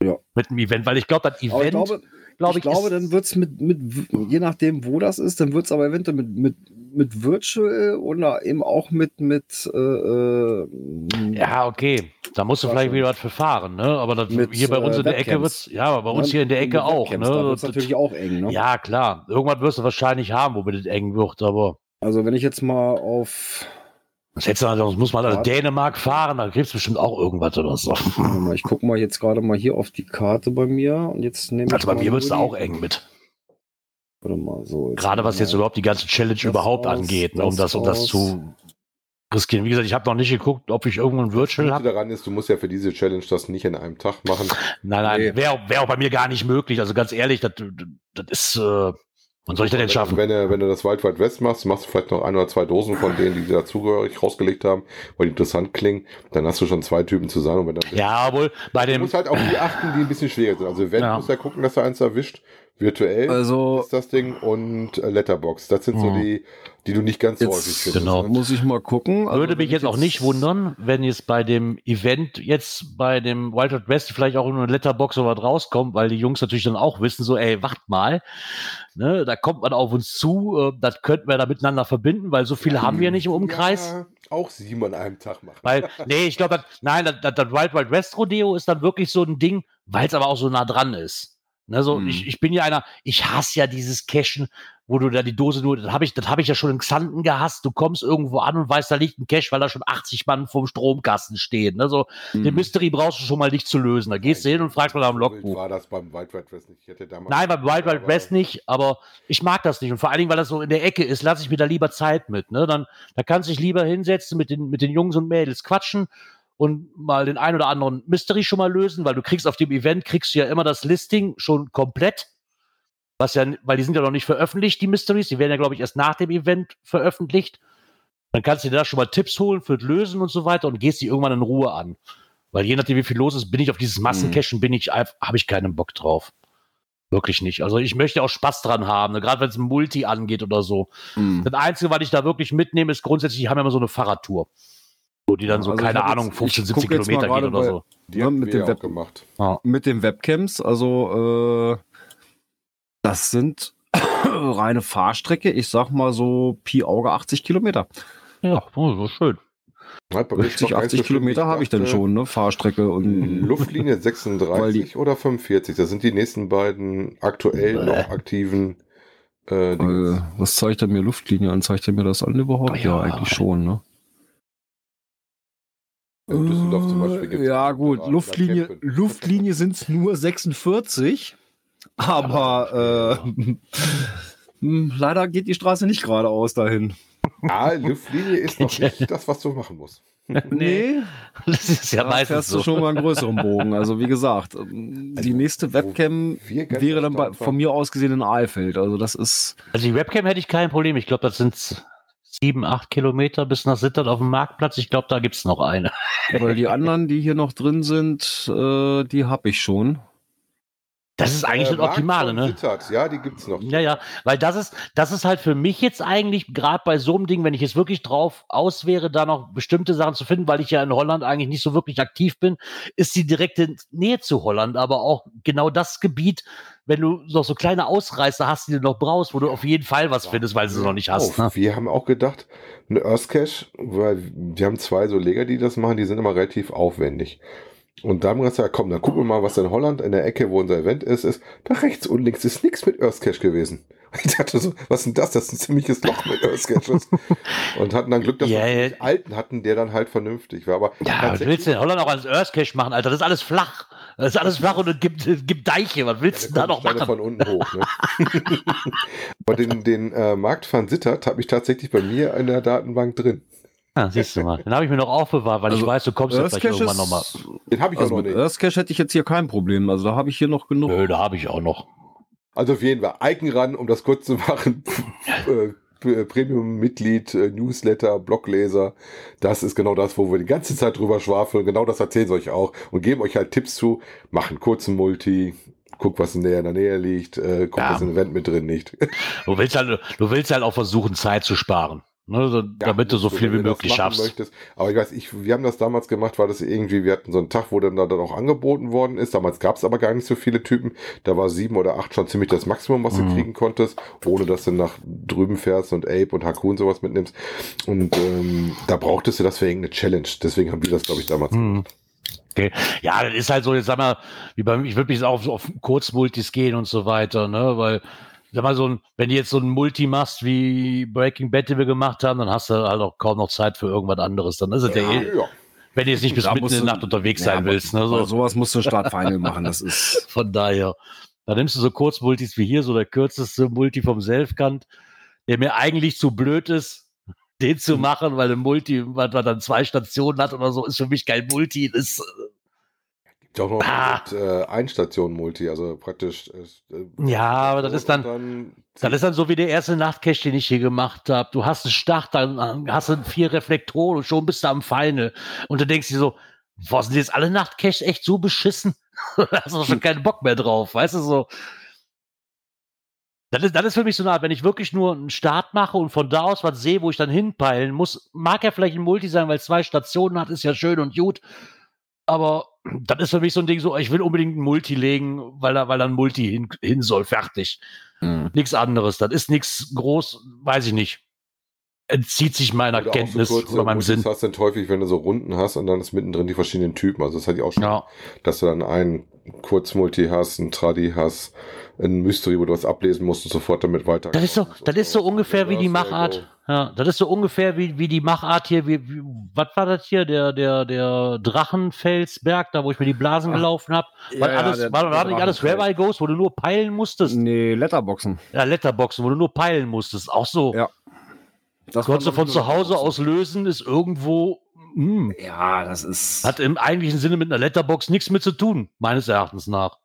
Ja. Mit dem Event, weil ich glaube, das Aber ich Event. glaube, glaube ich ich. glaube, dann wird's mit, mit, je nachdem, wo das ist, dann wird's aber eventuell mit, mit, mit Virtual oder eben auch mit, mit, äh, äh, Ja, okay. Da musst du vielleicht wieder was für fahren, ne? Aber das, Mit, hier bei uns äh, in der Ecke Webcams. wird's, ja, aber bei uns ne, hier in der Ecke auch, Webcams, Da ne? wird's natürlich auch eng, ne? Ja, klar. Irgendwann wirst du wahrscheinlich haben, womit es eng wird, aber Also wenn ich jetzt mal auf, das hättest du, sonst muss man nach. Dänemark fahren, da kriegst du bestimmt auch irgendwas oder so. warte mal, ich gucke mal jetzt gerade mal hier auf die Karte bei mir und jetzt nehme ich Also bei mir da die- auch eng mit. Warte mal, so. Gerade was jetzt überhaupt die ganze Challenge überhaupt aus, angeht, ne? um das um das aus. zu riskieren. Wie gesagt, ich habe noch nicht geguckt, ob ich irgendwo ein Virtual habe. daran ist, du musst ja für diese Challenge das nicht in einem Tag machen. Nein, nein, Nee. wäre wär auch bei mir gar nicht möglich. Also ganz ehrlich, das, das ist, äh, wann soll ich das denn schaffen? Wenn, du- wenn du das Wild Wild West machst, machst du vielleicht noch ein oder zwei Dosen von denen, die dir dazugehörig rausgelegt haben, weil die interessant klingen. Dann hast du schon zwei Typen zusammen. Und wenn dann Ja, wohl, bei Du dem, musst halt auf die achten, die ein bisschen schwieriger sind. Also Event Ja. muss ja gucken, dass er eins erwischt. Virtuell Also, ist das Ding und äh, Letterbox. Das sind so Mhm. die, die du nicht ganz so Jetzt- häufig findest. Genau. da muss ich mal gucken. Also, würde mich ich jetzt auch nicht wundern, wenn jetzt bei dem Event jetzt bei dem Wild Wild West vielleicht auch in eine Letterbox oder was rauskommt, weil die Jungs natürlich dann auch wissen, so, ey, wacht mal, ne, da kommt man auf uns zu, äh, das könnten wir da miteinander verbinden, weil so viele haben wir nicht im Umkreis. Ja, auch sieben an einem Tag machen. Weil, nee, ich glaube, nein, das, das, das Wild Wild West Rodeo ist dann wirklich so ein Ding, weil es aber auch so nah dran ist. Ne, so, Mhm. ich, ich bin ja einer, ich hasse ja dieses Cashen, wo du da die Dose nur, das habe ich, das habe ich ja schon in Xanten gehasst. Du kommst irgendwo an und weißt, da liegt ein Cache, weil da schon 80 Mann vorm Stromkasten stehen. Ne, so, Mhm. den Mystery brauchst du schon mal nicht zu lösen. Da gehst du hin und fragst mal nach dem Logbuch. war das beim Wild Wild West nicht. Nein, beim Wild Wild West nicht, aber ich mag das nicht. Und vor allen Dingen, weil das so in der Ecke ist, lasse ich mir da lieber Zeit mit. Ne? Dann, da kannst du dich lieber hinsetzen, mit den, mit den Jungs und Mädels quatschen und mal den ein oder anderen Mystery schon mal lösen, weil du kriegst auf dem Event, kriegst du ja immer das Listing schon komplett. Was ja, weil die sind ja noch nicht veröffentlicht, die Mysteries. Die werden ja, glaube ich, erst nach dem Event veröffentlicht. Dann kannst du dir da schon mal Tipps holen für das Lösen und so weiter und gehst die irgendwann in Ruhe an. Weil je nachdem, wie viel los ist, bin ich auf dieses Massencachen, bin ich, einfach- habe ich keinen Bock drauf. Wirklich nicht. Also ich möchte auch Spaß dran haben, ne? gerade wenn es ein Multi angeht oder so. Mhm. Das Einzige, was ich da wirklich mitnehme, ist grundsätzlich, die haben ja immer so eine Fahrradtour. So, die dann so, Also keine Ahnung, jetzt- 15, ich 17 guck jetzt mal Kilometer gerade oder bei- so. Die Ja, haben mit auch Web- gemacht. mit den Webcams, also äh, das sind reine Fahrstrecke, ich sag mal so Pi Auge 80 Kilometer. Ja, oh, so schön. Hat bei mir 50, Stock 80 eins Kilometer habe ich dann schon, ne? Fahrstrecke und Luftlinie Weil 36 oder 45. Das sind die nächsten beiden aktuell Bäh. noch aktiven äh, Dinge. äh, was zeigt er mir Luftlinie an? Zeigt er mir das an überhaupt? Ja. Ja, eigentlich schon, ne? In Düsseldorf zum Beispiel gibt's ja, gut, Luftlinie. Luftlinie sind es nur 46, aber äh, hm, leider geht die Straße nicht geradeaus dahin. Ah, Luftlinie ist noch nicht das, was du machen musst. Nee, Das ist ja da meistens fährst so. du schon mal einen größeren Bogen. Also wie gesagt, ähm, die nächste Webcam wäre dann bei, von mir aus gesehen in Aalfeld. Also das ist, Also die Webcam hätte ich kein Problem. Ich glaube, das sind sieben, acht Kilometer bis nach Sittard auf dem Marktplatz. Ich glaube, da gibt's noch eine. weil die anderen, die hier noch drin sind, äh, die habe ich schon. Das ist eigentlich Äh, das Optimale, ne? Sittard, Ja, die gibt's noch. Ja, ja, weil das ist, das ist halt für mich jetzt eigentlich, gerade bei so einem Ding, wenn ich jetzt wirklich drauf aus wäre, da noch bestimmte Sachen zu finden, weil ich ja in Holland eigentlich nicht so wirklich aktiv bin, ist die direkte Nähe zu Holland, aber auch genau das Gebiet, wenn du noch so kleine Ausreißer hast, die du noch brauchst, wo du auf jeden Fall was findest, weil du sie noch nicht hast. Auch. Ne? Wir haben auch gedacht, eine Earth Cache, weil wir haben zwei so Leger, die das machen, die sind immer relativ aufwendig. Und da haben wir gesagt, komm, dann gucken wir mal, was in Holland in der Ecke, wo unser Event ist, ist. Da rechts und links ist nichts mit Earth Cache gewesen. Ich dachte so, was ist denn das? Das ist ein ziemliches Loch mit Earth Caches. und hatten dann Glück, dass Ja, wir einen alten hatten, der dann halt vernünftig war. Aber Ja, willst du in Holland auch als Earth Cache machen, Alter? Das ist alles flach. Das ist alles flach und es gibt, es gibt Deiche. Was willst Ja, du da noch Steine machen? von unten hoch. Ne? Aber den, den äh, Markt van Sittard habe ich tatsächlich bei mir in der Datenbank drin. Ja, siehst du mal. Den habe ich mir noch aufbewahrt, weil ich Also, weiß, du kommst jetzt Earth vielleicht irgendwann nochmal. Den habe ich also auch noch mit nicht. Earth Cache hätte ich jetzt hier kein Problem. Also da habe ich hier noch genug. Nö, da habe ich auch noch. Also auf jeden Fall Icon ran, um das kurz zu machen. äh, P- Premium-Mitglied, äh, Newsletter, Blogleser. Das ist genau das, wo wir die ganze Zeit drüber schwafeln. Genau das erzählen sie euch auch und geben euch halt Tipps zu. Machen kurzen Multi, guck, was in der, in der Nähe liegt, äh, guck, Ja. was im Event mit drin liegt. Du willst halt, du willst halt auch versuchen, Zeit zu sparen. Ne, so, damit du so viel wie möglich schaffst. möchtest. Aber ich weiß, ich, wir haben das damals gemacht, weil das irgendwie, wir hatten so einen Tag, wo dann, dann auch angeboten worden ist. Damals gab es aber gar nicht so viele Typen. Da war sieben oder acht schon ziemlich das Maximum, was Mhm. du kriegen konntest, ohne dass du nach drüben fährst und Ape und Hakun sowas mitnimmst. Und ähm, da brauchtest du das für irgendeine Challenge. Deswegen haben wir das, glaube ich, damals Hm. Okay. Ja, das ist halt so, jetzt sag mal, wie beim, ich würde mich auch so auf Kurzmultis gehen und so weiter, ne, weil, sag mal, so ein, wenn du jetzt so ein Multi machst wie Breaking Bad, die wir gemacht haben, dann hast du halt auch kaum noch Zeit für irgendwas anderes. Dann ist es ja, Ja, eh, ja. wenn du jetzt nicht bis Da mitten in der Nacht unterwegs Ja, sein willst, ne, so. sowas musst du Start-Final machen. Das ist. Von daher, da nimmst du so Kurzmultis wie hier, so der kürzeste Multi vom Selfkant, der mir eigentlich zu blöd ist, den zu machen, weil ein Multi, was, was dann zwei Stationen hat oder so, ist für mich kein Multi. Das, auch noch Ah. mit, äh, Einstation-Multi, also praktisch. Äh, Ja, aber das ist dann- dann Das ist dann so wie der erste Nachtcache, den ich hier gemacht habe. Du hast einen Start, dann hast du vier Reflektoren und schon bist du am Feine. Und du denkst dir so, was sind jetzt alle Nachtcaches echt so beschissen? da hast du schon keinen Bock mehr drauf, weißt du so. Das ist, das ist für mich so eine Art, wenn ich wirklich nur einen Start mache und von da aus was sehe, wo ich dann hinpeilen muss, mag ja vielleicht ein Multi sein, weil es zwei Stationen hat, ist ja schön und gut. Aber das ist für mich so ein Ding, so, ich will unbedingt ein Multi legen, weil da, weil da ein Multi hin, hin soll, fertig. Hm. Nichts anderes. Das ist nichts groß, weiß ich nicht. Entzieht sich meiner Oder Kenntnis so kurze oder meinem Sinn. hast dann häufig, wenn du so Runden hast und dann ist mittendrin die verschiedenen Typen. Also das hatte ich auch schon, Ja. dass du dann einen Kurzmulti hast, einen Tradi hast, ein Mystery, wo du was ablesen musst und sofort damit weiter. Das ist so, das ist so ungefähr wie die Machart. Ja, das ist so ungefähr wie, wie die Machart hier, wie, wie, was war das hier? Der, der, der Drachenfelsberg, da wo ich mir die Blasen gelaufen habe. Ja, war ja, alles, der- war, war nicht alles Drachenfels. Where I Goes, wo du nur peilen musstest? Nee, Letterboxen. Ja, Letterboxen, wo du nur peilen musstest. Auch so. Ja. Das Konntest du von zu Hause aus lösen, ist irgendwo, hm, Ja, das ist. hat im eigentlichen Sinne mit einer Letterbox nichts mit zu tun, meines Erachtens nach.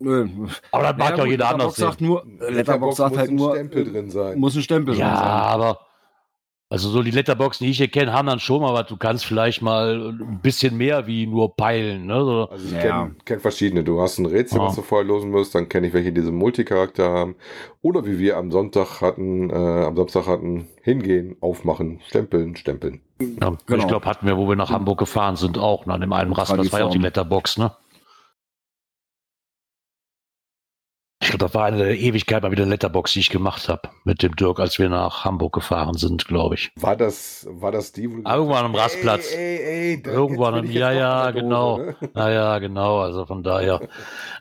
Nö. Aber das mag ja auch jeder Letterbox anders sehen. sagt nur, Letterbox sagt muss halt ein nur, Stempel drin sein. muss ein Stempel Ja, drin sein. aber also so die Letterboxen, die ich hier kenne, haben dann schon mal was. Du kannst vielleicht mal ein bisschen mehr wie nur peilen. Ne? So, Also ich Ja. kenne kenn verschiedene. Du hast ein Rätsel, Ja. was du vorher losen musst, dann kenne ich welche, die diesen Multicharakter haben. Oder wie wir am Sonntag hatten, äh, am Samstag hatten, hingehen, aufmachen, stempeln, stempeln. Ja, Ich Genau. glaube, hatten wir, wo wir nach Hamburg gefahren sind, auch nach dem einen. Das war ja auch die. Letterbox, ne? Ich glaube, das war eine der Ewigkeit mal wieder Letterbox, die ich gemacht habe mit dem Dirk, als wir nach Hamburg gefahren sind, glaube ich. War das, war das die, wo an gesagt hast, Rastplatz. Ey, ey, ey, an bin einem- ich jetzt ja, ja, genau. Dose, ne? Ah ja, genau, also von daher.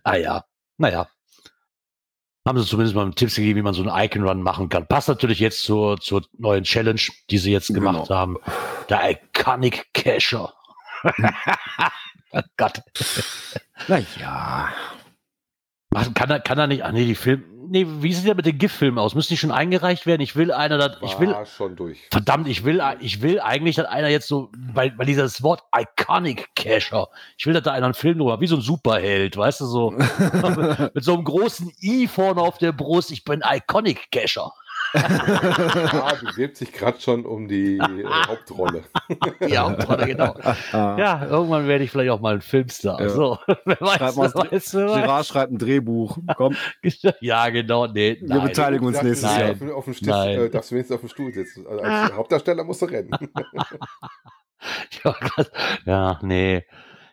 Ah ja, naja. Haben sie zumindest mal Tipps gegeben, wie man so einen Icon-Run machen kann. Passt natürlich jetzt zur, zur neuen Challenge, die sie jetzt gemacht Genau. haben. Der Iconic Cacher. oh Gott. Naja. Machen- Kann er, kann er nicht, ah nee, die Film, nee, wie sieht der mit den GIF-Filmen aus? Müssen die schon eingereicht werden? Ich will einer, das, ich will, War schon durch. Verdammt, ich will, ich will eigentlich, dass einer jetzt so, weil, weil dieses Wort Iconic Cacher, ich will, dass da einer einen Film drüber, wie so ein Superheld, weißt du, so, mit so einem großen I vorne auf der Brust, ich bin Iconic Cacher. Ah, bewirbt sich gerade schon um die äh, Hauptrolle. Ja, oder genau. Ja, irgendwann werde ich vielleicht auch mal ein Filmstar. Ja. So, wer weiß, Schreib mal wer weiß, wer Gerard schreibt ein Drehbuch. Komm. Ja, genau, nee, wir nein. beteiligen uns nächstes du. Jahr. Auf, auf dem Stift, äh, darfst du wenigstens auf dem Stuhl sitzen. Also als Hauptdarsteller musst du rennen. Ja, nee.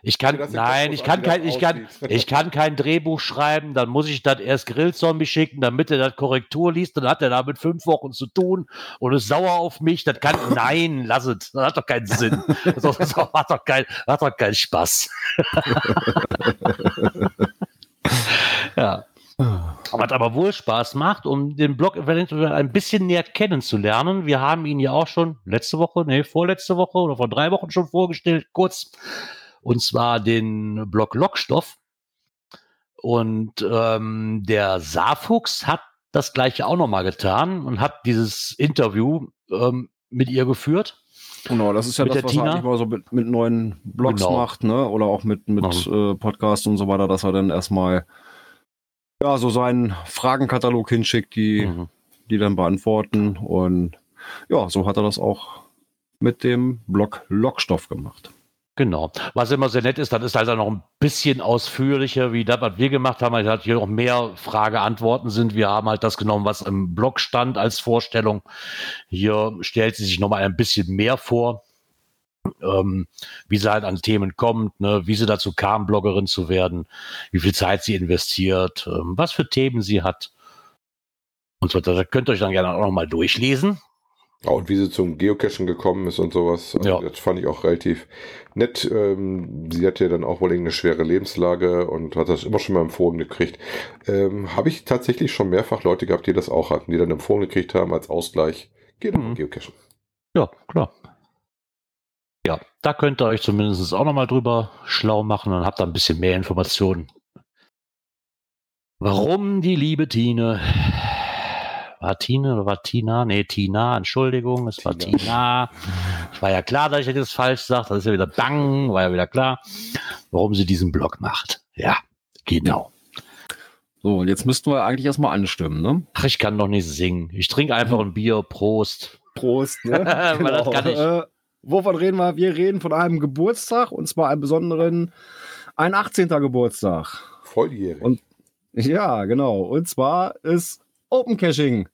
Ich kann, Das nein, ich kann kein, das ich kann, ich kann kein Drehbuch schreiben, dann muss ich das erst Grillzombie schicken, damit er das Korrektur liest, dann hat er damit fünf Wochen zu tun und ist sauer auf mich, das kann, nein, lass es, das hat doch keinen Sinn. Das hat doch kein, hat doch keinen Spaß. ja. Was aber wohl Spaß macht, um den Blog eventuell ein bisschen näher kennenzulernen. Wir haben ihn ja auch schon letzte Woche, nee, vorletzte Woche oder vor drei Wochen schon vorgestellt, kurz. Und zwar den Blog Lockstoff. Und ähm, der Saarfuchs hat das gleiche auch nochmal getan und hat dieses Interview ähm, mit ihr geführt. Genau, das ist ja das, der was Tina? er eigentlich mal so mit, mit neuen Blogs Genau. macht, ne? Oder auch mit, mit äh, Podcasts und so weiter, dass er dann erstmal ja so seinen Fragenkatalog hinschickt, die, Mhm. die dann beantworten. Und ja, so hat er das auch mit dem Blog Lockstoff gemacht. Genau. Was immer sehr nett ist, das ist halt dann noch ein bisschen ausführlicher, wie das, was wir gemacht haben, halt hier noch mehr Frage-Antworten sind. Wir haben halt das genommen, was im Blog stand als Vorstellung. Hier stellt sie sich nochmal ein bisschen mehr vor, ähm, wie sie halt an Themen kommt, ne, wie sie dazu kam, Bloggerin zu werden, wie viel Zeit sie investiert, ähm, was für Themen sie hat. Und so, da könnt ihr euch dann gerne auch nochmal durchlesen. Ja, und wie sie zum Geocachen gekommen ist und sowas. Also Ja. Das fand ich auch relativ nett. Ähm, sie hatte ja dann auch wohl eine schwere Lebenslage und hat das immer schon mal empfohlen gekriegt. Ähm, Habe ich tatsächlich schon mehrfach Leute gehabt, die das auch hatten, die dann empfohlen gekriegt haben als Ausgleich. Geht Mhm. Geocachen. Ja, klar. Ja, da könnt ihr euch zumindest auch nochmal drüber schlau machen und habt da ein bisschen mehr Informationen. Warum die liebe Tine? War Tine oder war Tina? Nee, Tina, Entschuldigung, es war Tina. Tina. Es war ja klar, dass ich das falsch sage. Das ist ja wieder bang, war ja wieder klar, warum sie diesen Blog macht. Ja, genau. So, und jetzt müssten wir eigentlich erstmal anstimmen, ne? Ach, ich kann noch nicht singen. Ich trinke einfach ein Bier. Prost. Prost, ne? Weil das kann ich. Äh, wovon reden wir? Wir reden von einem Geburtstag und zwar einem besonderen, ein 18. Geburtstag. Volljährig. Und- Ja, genau. Und zwar ist Open Caching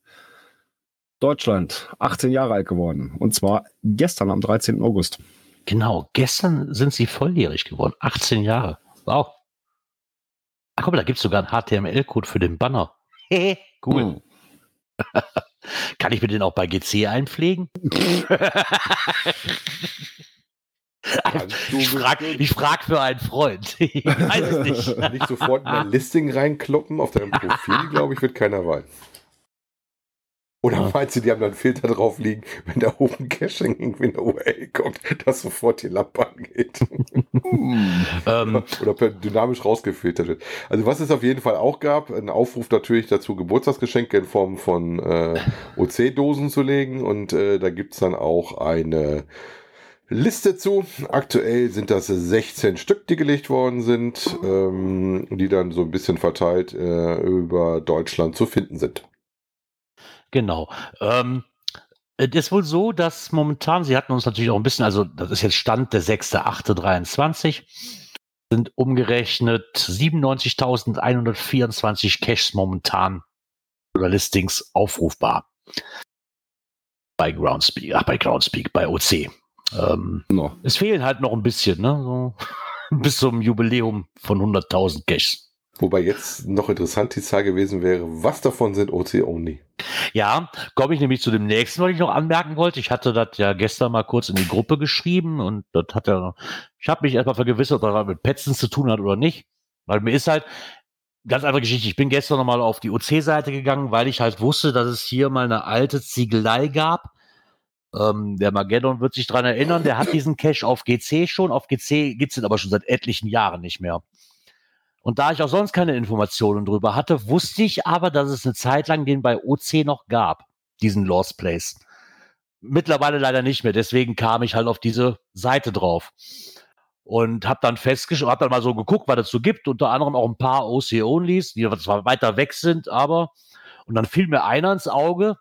Deutschland 18 Jahre alt geworden. Und zwar gestern am 13. August. Genau, gestern sind sie volljährig geworden. 18 Jahre. Wow. Ach, guck mal, da gibt es sogar einen HTML-Code für den Banner. Hehe, cool. Hm. Kann ich mir den auch bei GC einpflegen? Kannst du ich frage frag für einen Freund. Ich weiß es nicht. nicht sofort in ein Listing reinkloppen. Auf deinem Profil, glaube ich, wird keiner weiß. Oder Ja. meinst du, die haben dann Filter drauf liegen, wenn da oben Caching irgendwie in der URL kommt, dass sofort die Lampe angeht? ähm, Oder dynamisch rausgefiltert wird. Also was es auf jeden Fall auch gab, ein Aufruf natürlich dazu, Geburtstagsgeschenke in Form von äh, OC-Dosen zu legen. Und äh, da gibt's dann auch eine Liste zu. Aktuell sind das 16 Stück, die gelegt worden sind, ähm, die dann so ein bisschen verteilt äh, über Deutschland zu finden sind. Genau. Ähm, es ist wohl so, dass momentan, sie hatten uns natürlich auch ein bisschen, also das ist jetzt Stand der 6.8.23, sind umgerechnet 97.124 Caches momentan oder Listings aufrufbar. Bei Groundspeak, ach, bei Groundspeak, bei OC. Ähm, No. es fehlen halt noch ein bisschen, ne? So, bis zum Jubiläum von 100.000 Caches. Wobei jetzt noch interessant die Zahl gewesen wäre, was davon sind OC-only? Ja, komme ich nämlich zu dem nächsten, was ich noch anmerken wollte. Ich hatte das ja gestern mal kurz in die Gruppe geschrieben und das hat ja, ich habe mich erstmal vergewissert, ob das mit Petzen zu tun hat oder nicht. Weil mir ist halt, ganz andere Geschichte, ich bin gestern nochmal auf die OC-Seite gegangen, weil ich halt wusste, dass es hier mal eine alte Ziegelei gab. Ähm, der Mageddon wird sich dran erinnern, der hat diesen Cache auf GC schon. Auf GC gibt's ihn aber schon seit etlichen Jahren nicht mehr. Und da ich auch sonst keine Informationen drüber hatte, wusste ich aber, dass es eine Zeit lang den bei OC noch gab, diesen Lost Place. Mittlerweile leider nicht mehr, deswegen kam ich halt auf diese Seite drauf. Und habe dann festgestellt, habe dann mal so geguckt, was es so gibt, unter anderem auch ein paar OC-Onlys, die zwar weiter weg sind, aber und dann fiel mir einer ins Auge,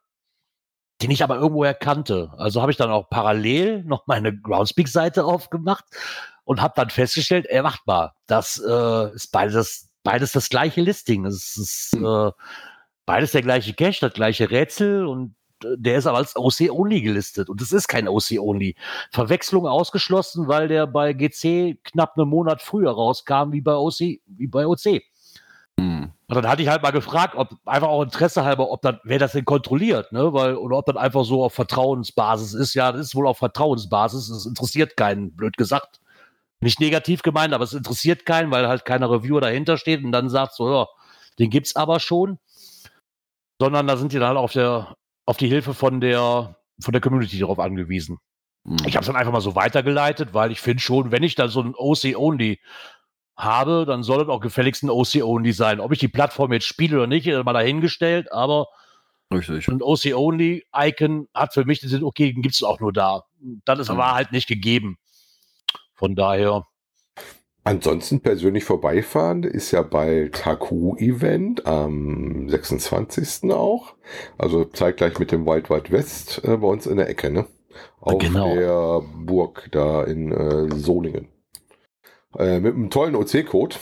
den ich aber irgendwoher kannte. Also habe ich dann auch parallel noch meine Groundspeak-Seite aufgemacht und habe dann festgestellt, ey, macht mal, das äh, ist beides, beides das gleiche Listing. Es ist äh, beides der gleiche Cache, das gleiche Rätsel und äh, der ist aber als OC-Only gelistet und es ist kein OC-Only. Verwechslung ausgeschlossen, weil der bei GC knapp einen Monat früher rauskam wie bei OC, wie bei OC. Hm. Und dann hatte ich halt mal gefragt, ob einfach auch Interesse halber, ob dann, wer das denn kontrolliert, ne? Weil, oder ob das einfach so auf Vertrauensbasis ist. Ja, das ist wohl auf Vertrauensbasis. Das interessiert keinen, blöd gesagt. Nicht negativ gemeint, aber es interessiert keinen, weil halt keiner Reviewer dahinter steht und dann sagt so, ja, den gibt's aber schon. Sondern da sind die dann halt auf der, auf die Hilfe von der, von der Community darauf angewiesen. Hm. Ich habe es dann einfach mal so weitergeleitet, weil ich finde schon, wenn ich da so ein OC-Only habe, dann soll es auch gefälligst ein OC-Only sein. Ob ich die Plattform jetzt spiele oder nicht, ist mal dahingestellt, aber Richtig. ein OC-Only-Icon hat für mich den Sinn, okay, den gibt es auch nur da. Das ist aber halt nicht gegeben. Von daher, Ansonsten persönlich vorbeifahren ist ja bald HQ-Event am 26. auch. Also zeitgleich mit dem Wild Wild West äh, bei uns in der Ecke, ne? Auf Genau. der Burg da in äh, Solingen. Äh, mit einem tollen OC-Code.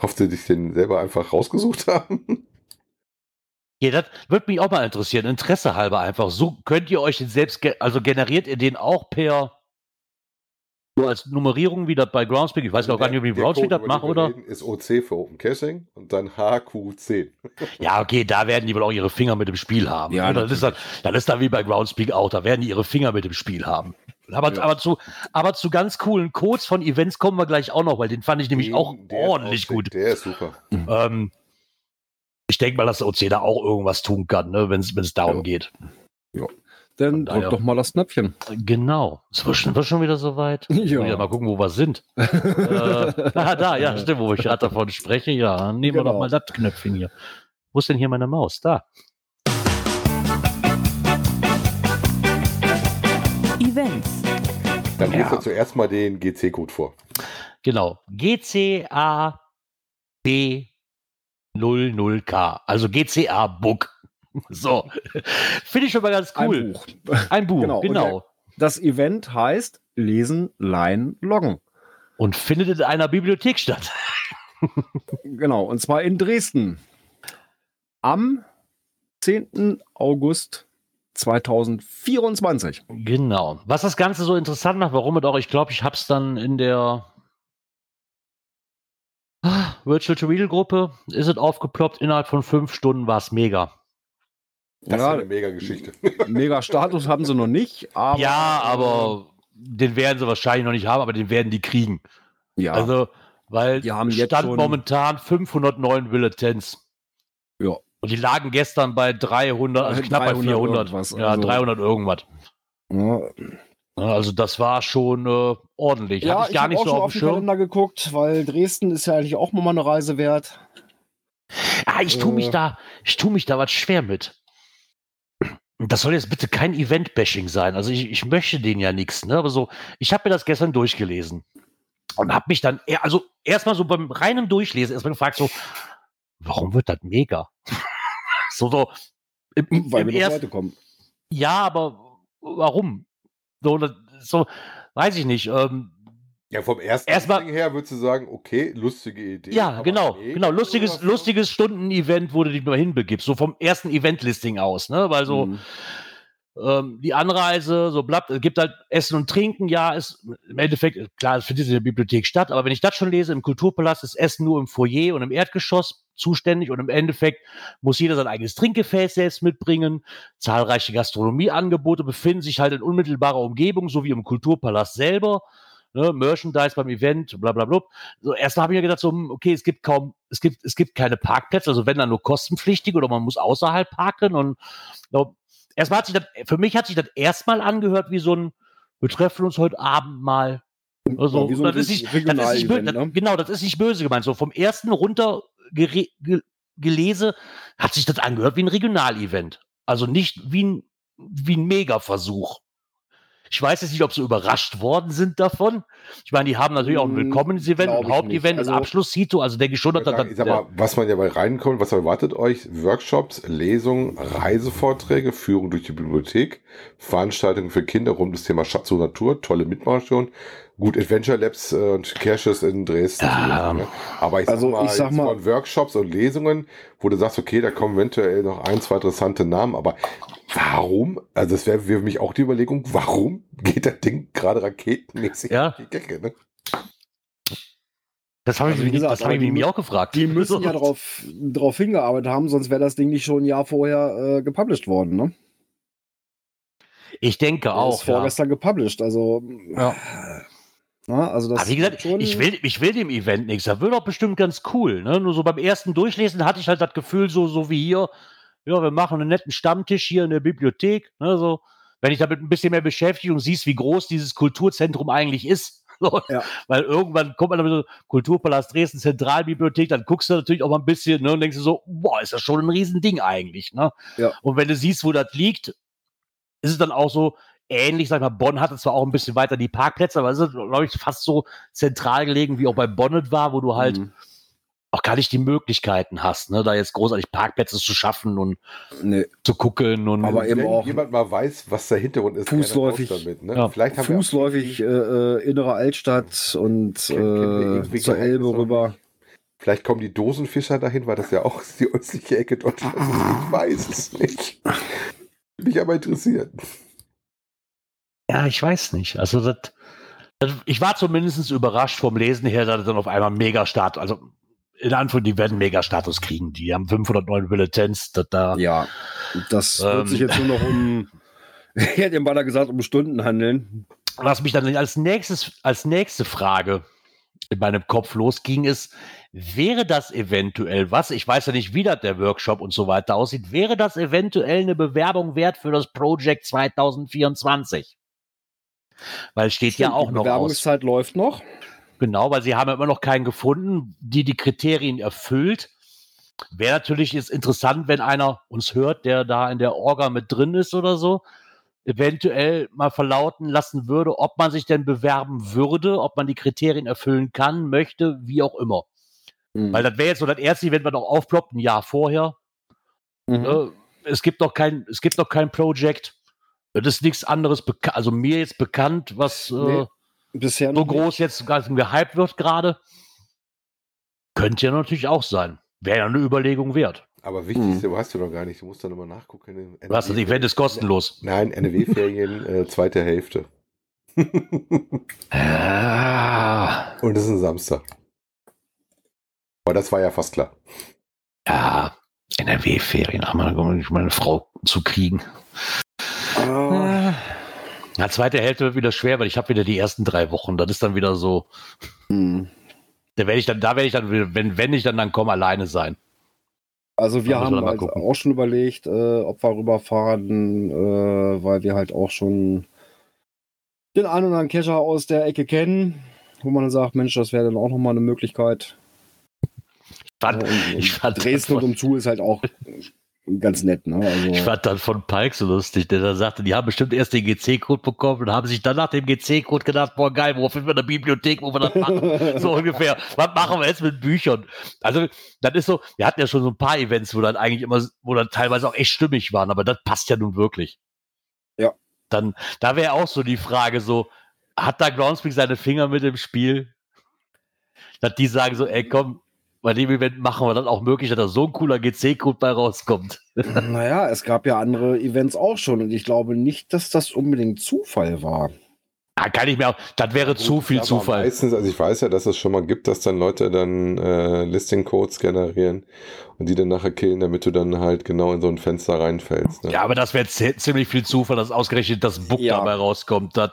Ob sie sich den selber einfach rausgesucht haben. Ja, das würde mich auch mal interessieren. Interesse halber einfach. So könnt ihr euch den selbst, ge also generiert ihr den auch per so als Nummerierung wie das bei Groundspeak? Ich weiß auch gar nicht, wie Der Groundspeak das macht, oder? Ist OC für Open Caching und dann HQ10. Ja, okay, da werden die wohl auch ihre Finger mit dem Spiel haben. Ja, Ja, das, ist dann, das ist dann wie bei Groundspeak auch, da werden die ihre Finger mit dem Spiel haben. Aber, Ja. aber, zu, aber zu ganz coolen Codes von Events kommen wir gleich auch noch, weil den fand ich nämlich Den- auch ordentlich auch- gut. Der ist super. Ähm, ich denke mal, dass der OC da auch irgendwas tun kann, ne, wenn es darum Ja. geht. Dann Von daher- drück doch mal das Knöpfchen. Genau. Ist wir schon, wir schon wieder soweit? Ja. Mal gucken, wo wir sind. äh, ah, da, ja, stimmt, wo ich gerade davon spreche. Ja, nehmen wir Genau. doch mal das Knöpfchen hier. Wo ist denn hier meine Maus? Da. Dann Ja. liest er zuerst mal den GC-Code vor. Genau. GCAB00K. Also GCA Book. So. Finde ich schon mal ganz cool. Ein Buch. Ein Buch, Genau. genau. Das Event heißt Lesen, Leihen, Loggen. Und findet in einer Bibliothek statt. Genau, und zwar in Dresden. Am 10. August 2024. Genau. Was das Ganze so interessant macht, warum es auch, ich glaube, ich habe es dann in der ah, Virtual to Real Gruppe, ist es aufgeploppt, innerhalb von fünf Stunden war es mega. Das Ja. ist eine mega Geschichte. Mega Status haben sie noch nicht, aber. ja, aber den werden sie wahrscheinlich noch nicht haben, aber den werden die kriegen. Ja, Also, weil Die haben jetzt stand schon- momentan 509 Bulletins. Ja. Und die lagen gestern bei 300, also knapp bei 300 400. irgendwas, ja, also- 300 irgendwas. ja, Ja, Also das war schon äh, ordentlich. ja Hatte ich gar hab nicht auch so schon auf den Schirm. Kalender geguckt, weil Dresden ist ja eigentlich auch mal eine Reise wert. Ah, ich tue mich Äh. da, ich tue mich da was schwer mit. Das soll jetzt bitte kein Event-Bashing sein. Also ich, ich möchte denen ja nichts, ne? Aber so, ich habe mir das gestern durchgelesen und habe mich dann, eher- also erstmal so beim reinen Durchlesen erstmal gefragt so, warum wird das mega? So so im, Weil im wir noch ersten, Leute kommen. ja, aber warum? So, so weiß ich nicht. Ähm, Ja, vom ersten Erstmal- her würdest du sagen, okay, lustige Idee. Ja, genau, mega genau. Lustiges, lustiges Stunden-Event, wo du dich mal hinbegibst. So vom ersten Event-Listing aus, ne? Weil so Mhm. Ähm, die Anreise, so bleibt, es gibt halt Essen und Trinken, ja, ist im Endeffekt, klar, es findet in der Bibliothek statt, aber wenn ich das schon lese, im Kulturpalast ist Essen nur im Foyer und im Erdgeschoss zuständig und im Endeffekt muss jeder sein eigenes Trinkgefäß selbst mitbringen. Zahlreiche Gastronomieangebote befinden sich halt in unmittelbarer Umgebung, so wie im Kulturpalast selber. Ne, Merchandise beim Event, bla bla bla. So, erst habe ich mir gedacht, so, hm, okay, es gibt kaum, es gibt, es gibt keine Parkplätze, also wenn dann nur kostenpflichtig oder man muss außerhalb parken und so, erstmal hat sich das, für mich hat sich das erstmal angehört wie so ein, wir treffen uns heute Abend mal. Also, Ja, so das ist nicht, das ist nicht Event, das, ne? Genau, das ist nicht böse gemeint. So vom ersten runter ge gelese, hat sich das angehört wie ein Regionalevent. Also nicht wie ein, wie ein Mega-Versuch. Ich weiß jetzt nicht, ob sie überrascht worden sind davon. Ich meine, die haben natürlich auch ein Hm, Willkommens-Event, ein Hauptevent, nicht. ein Also- Abschluss-Sito. Also denke ich schon, dass Ich das, sag, ich sag mal, was man ja bei reinkommt, was erwartet euch? Workshops, Lesungen, Reisevorträge, Führung durch die Bibliothek, Veranstaltungen für Kinder rund um das Thema Schatz und Natur, tolle Mitmachaktionen, gut Adventure Labs äh, und Caches in Dresden. Ja. Ne? Aber ich sag Also, mal, ich sag mal- von Workshops und Lesungen, wo du sagst, okay, da kommen eventuell noch ein, zwei interessante Namen, aber warum? Also das wäre für mich auch die Überlegung, warum geht das Ding gerade raketenmäßig Ja. auf die Decke? Ne? das habe ich, Also gesagt, das habe ich mich auch gefragt. Die müssen ja drauf, drauf hingearbeitet haben, sonst wäre das Ding nicht schon ein Jahr vorher äh, gepublished worden. Ne? Ich denke Der auch. ist Ja. vorgestern gepublished. Also, Ja. Na, also das Aber wie gesagt, schon, ich will, ich will dem Event nichts. Das wird doch bestimmt ganz cool. Ne? Nur so beim ersten Durchlesen hatte ich halt das Gefühl, so, so wie hier, ja, wir machen einen netten Stammtisch hier in der Bibliothek. Ne? So, wenn ich damit ein bisschen mehr beschäftige und siehst, wie groß dieses Kulturzentrum eigentlich ist. So, Ja. Weil irgendwann kommt man dann so, Kulturpalast Dresden, Zentralbibliothek, dann guckst du natürlich auch mal ein bisschen ne, und denkst du so, boah, ist das schon ein Riesending eigentlich. Ne? Ja. Und wenn du siehst, wo das liegt, ist es dann auch so ähnlich, sag ich mal, Bonn hatte zwar auch ein bisschen weiter die Parkplätze, aber es ist, glaube ich, fast so zentral gelegen, wie auch bei Bonnet war, wo du halt Mhm. auch gar nicht die Möglichkeiten hast, ne, da jetzt großartig Parkplätze zu schaffen und Nee, zu gucken und Aber eben Wenn auch jemand mal weiß, was der Hintergrund ist, Fußläufig. damit, ne? Ja, Vielleicht haben fußläufig äh, äh, innere Altstadt und kennen wir äh, zur Elbe rüber. Vielleicht kommen die Dosenfischer dahin, weil das ja auch die östliche Ecke Deutschlands ist. Ich weiß es nicht. Mich aber interessieren. Ja, ich weiß nicht. Also das, das, ich war zumindest überrascht vom Lesen her, dass dann auf einmal Megastatus, also in Anführungszeichen, die werden Megastatus kriegen. Die haben 509 Bulletins, das da. Ja, das Ähm. wird sich jetzt nur noch um, ich hätte im Baller gesagt, um Stunden handeln. Was mich dann als nächstes, als nächste Frage in meinem Kopf losging, ist, wäre das eventuell was, ich weiß ja nicht, wie das der Workshop und so weiter aussieht, wäre das eventuell eine Bewerbung wert für das Project 2024? Weil es steht ja auch Die noch aus. Bewerbungszeit läuft noch. Genau, weil sie haben ja immer noch keinen gefunden, die die Kriterien erfüllt. Wäre natürlich jetzt interessant, wenn einer uns hört, der da in der Orga mit drin ist oder so, eventuell mal verlauten lassen würde, ob man sich denn bewerben würde, ob man die Kriterien erfüllen kann, möchte, wie auch immer. Mhm. Weil das wäre jetzt so das erste Event, was noch aufploppt, ein Jahr vorher. Mhm. Äh, es gibt noch kein, es gibt noch kein Project. Das ist nichts anderes, also mir jetzt bekannt, was äh, Nee, Bisher so noch nicht. groß jetzt ganz gehypt wird gerade. Könnte ja natürlich auch sein. Wäre ja eine Überlegung wert. Aber wichtigste weißt du noch gar nicht. Du musst dann nochmal nachgucken. Was, das Event ist kostenlos. Nein, NRW-Ferien, äh, zweite Hälfte. Ja, Und es ist ein Samstag. Aber das war ja fast klar. ja NRW-Ferien, haben wir um meine Frau zu kriegen. Ah, Ja, zweite Hälfte wird wieder schwer, weil ich habe wieder die ersten drei Wochen. Das ist dann wieder so. mhm. Da werde ich dann, da werde ich dann, wenn, wenn ich dann dann komme, alleine sein. Also wir haben halt auch schon überlegt, äh, ob wir rüberfahren, äh, weil wir halt auch schon den einen oder anderen Kescher aus der Ecke kennen, wo man dann sagt, Mensch, das wäre dann auch nochmal eine Möglichkeit. Fand, Ja, und, und ich fand Dresden und von- umzu ist halt auch ganz nett. Ne? Also, Ich fand dann von Palk so lustig, der da sagte, die haben bestimmt erst den GC-Code bekommen und haben sich dann nach dem GC-Code gedacht, boah geil, wo finden wir eine Bibliothek, wo wir das machen? so ungefähr. Was machen wir jetzt mit Büchern? Also, das ist so, wir hatten ja schon so ein paar Events, wo dann eigentlich immer, wo dann teilweise auch echt stimmig waren, aber das passt ja nun wirklich. Ja. Dann, da wäre auch so die Frage so, hat da Groundspeak seine Finger mit im Spiel? Dass die sagen so, ey komm, bei dem Event machen wir dann auch möglich, dass da so ein cooler GC-Code bei rauskommt. naja, es gab ja andere Events auch schon und ich glaube nicht, dass das unbedingt Zufall war. Ja, kann ich mir auch, das wäre zu viel Zufall. Meistens, also ich weiß ja, dass es schon mal gibt, dass dann Leute dann äh, Listing-Codes generieren und die dann nachher killen, damit du dann halt genau in so ein Fenster reinfällst. Ne? Ja, aber das wäre zi- ziemlich viel Zufall, dass ausgerechnet das Book Ja. dabei rauskommt. Das,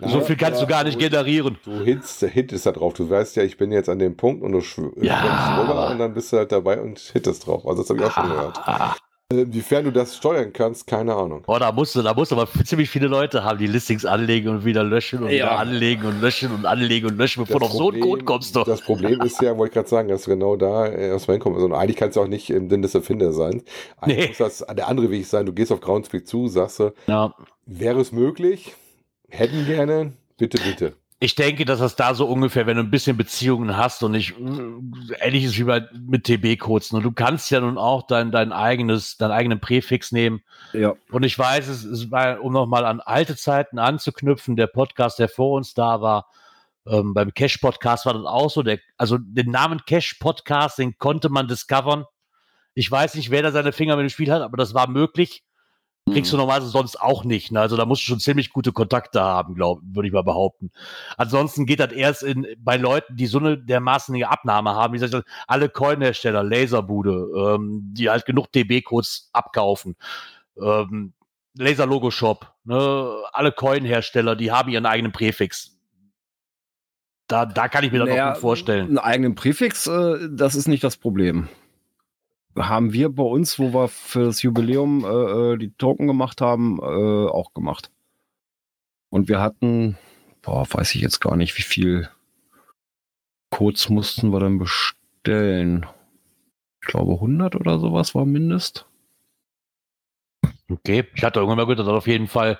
Na, so viel kannst du aber gar nicht du- generieren. Du hitst, hittest da drauf. Du weißt ja, ich bin jetzt an dem Punkt und du schw Ja. schwimmst rüber und dann bist du halt dabei und hittest drauf. Also das habe ich auch schon gehört. Äh, Inwiefern du das steuern kannst, keine Ahnung. boah, da musst du, da musst du aber ziemlich viele Leute haben, die Listings anlegen und wieder löschen und Ja. wieder anlegen und löschen und anlegen und löschen, bevor du auf so einen Code kommst. Doch. das Problem ist ja, wollte ich gerade sagen, dass du genau da äh, aus dem kommst. Und eigentlich kannst du auch nicht im Sinn des Erfinders sein. Eigentlich Nee. muss das der andere Weg sein. Du gehst auf Groundspeak zu, sagst du, Ja. wäre es möglich? Hätten gerne, bitte, bitte. Ich denke, dass das da so ungefähr, wenn du ein bisschen Beziehungen hast und nicht äh, ähnlich ist wie bei mit TB-Codes. Ne? Du kannst ja nun auch dein, dein eigenes, deinen eigenen Präfix nehmen. Ja. Und ich weiß, es, es war, um nochmal an alte Zeiten anzuknüpfen, der Podcast, der vor uns da war, ähm, beim Cash-Podcast war das auch so. Der, also den Namen Cash-Podcast, den konnte man discovern. Ich weiß nicht, wer da seine Finger mit dem Spiel hat, aber das war möglich. Kriegst du normalerweise sonst auch nicht. Ne? Also da musst du schon ziemlich gute Kontakte haben, glaube würde ich mal behaupten. Ansonsten geht das erst in, bei Leuten, die so eine dermaßen eine Abnahme haben, wie gesagt, alle Coin-Hersteller, Laserbude, ähm, die halt genug DB-Codes abkaufen. Ähm, Laser-Logo-Shop, ne? alle Coin-Hersteller, die haben ihren eigenen Präfix. Da, da kann ich mir das Naja, auch gut vorstellen. Einen eigenen Präfix, äh, das ist nicht das Problem. Haben wir bei uns, wo wir für das Jubiläum äh, äh, die Token gemacht haben, äh, auch gemacht. Und wir hatten, boah, weiß ich jetzt gar nicht, wie viel Codes mussten wir dann bestellen. Ich glaube 100 oder sowas war Mindest. Okay, ich hatte irgendwann mal gehört, dass er auf jeden Fall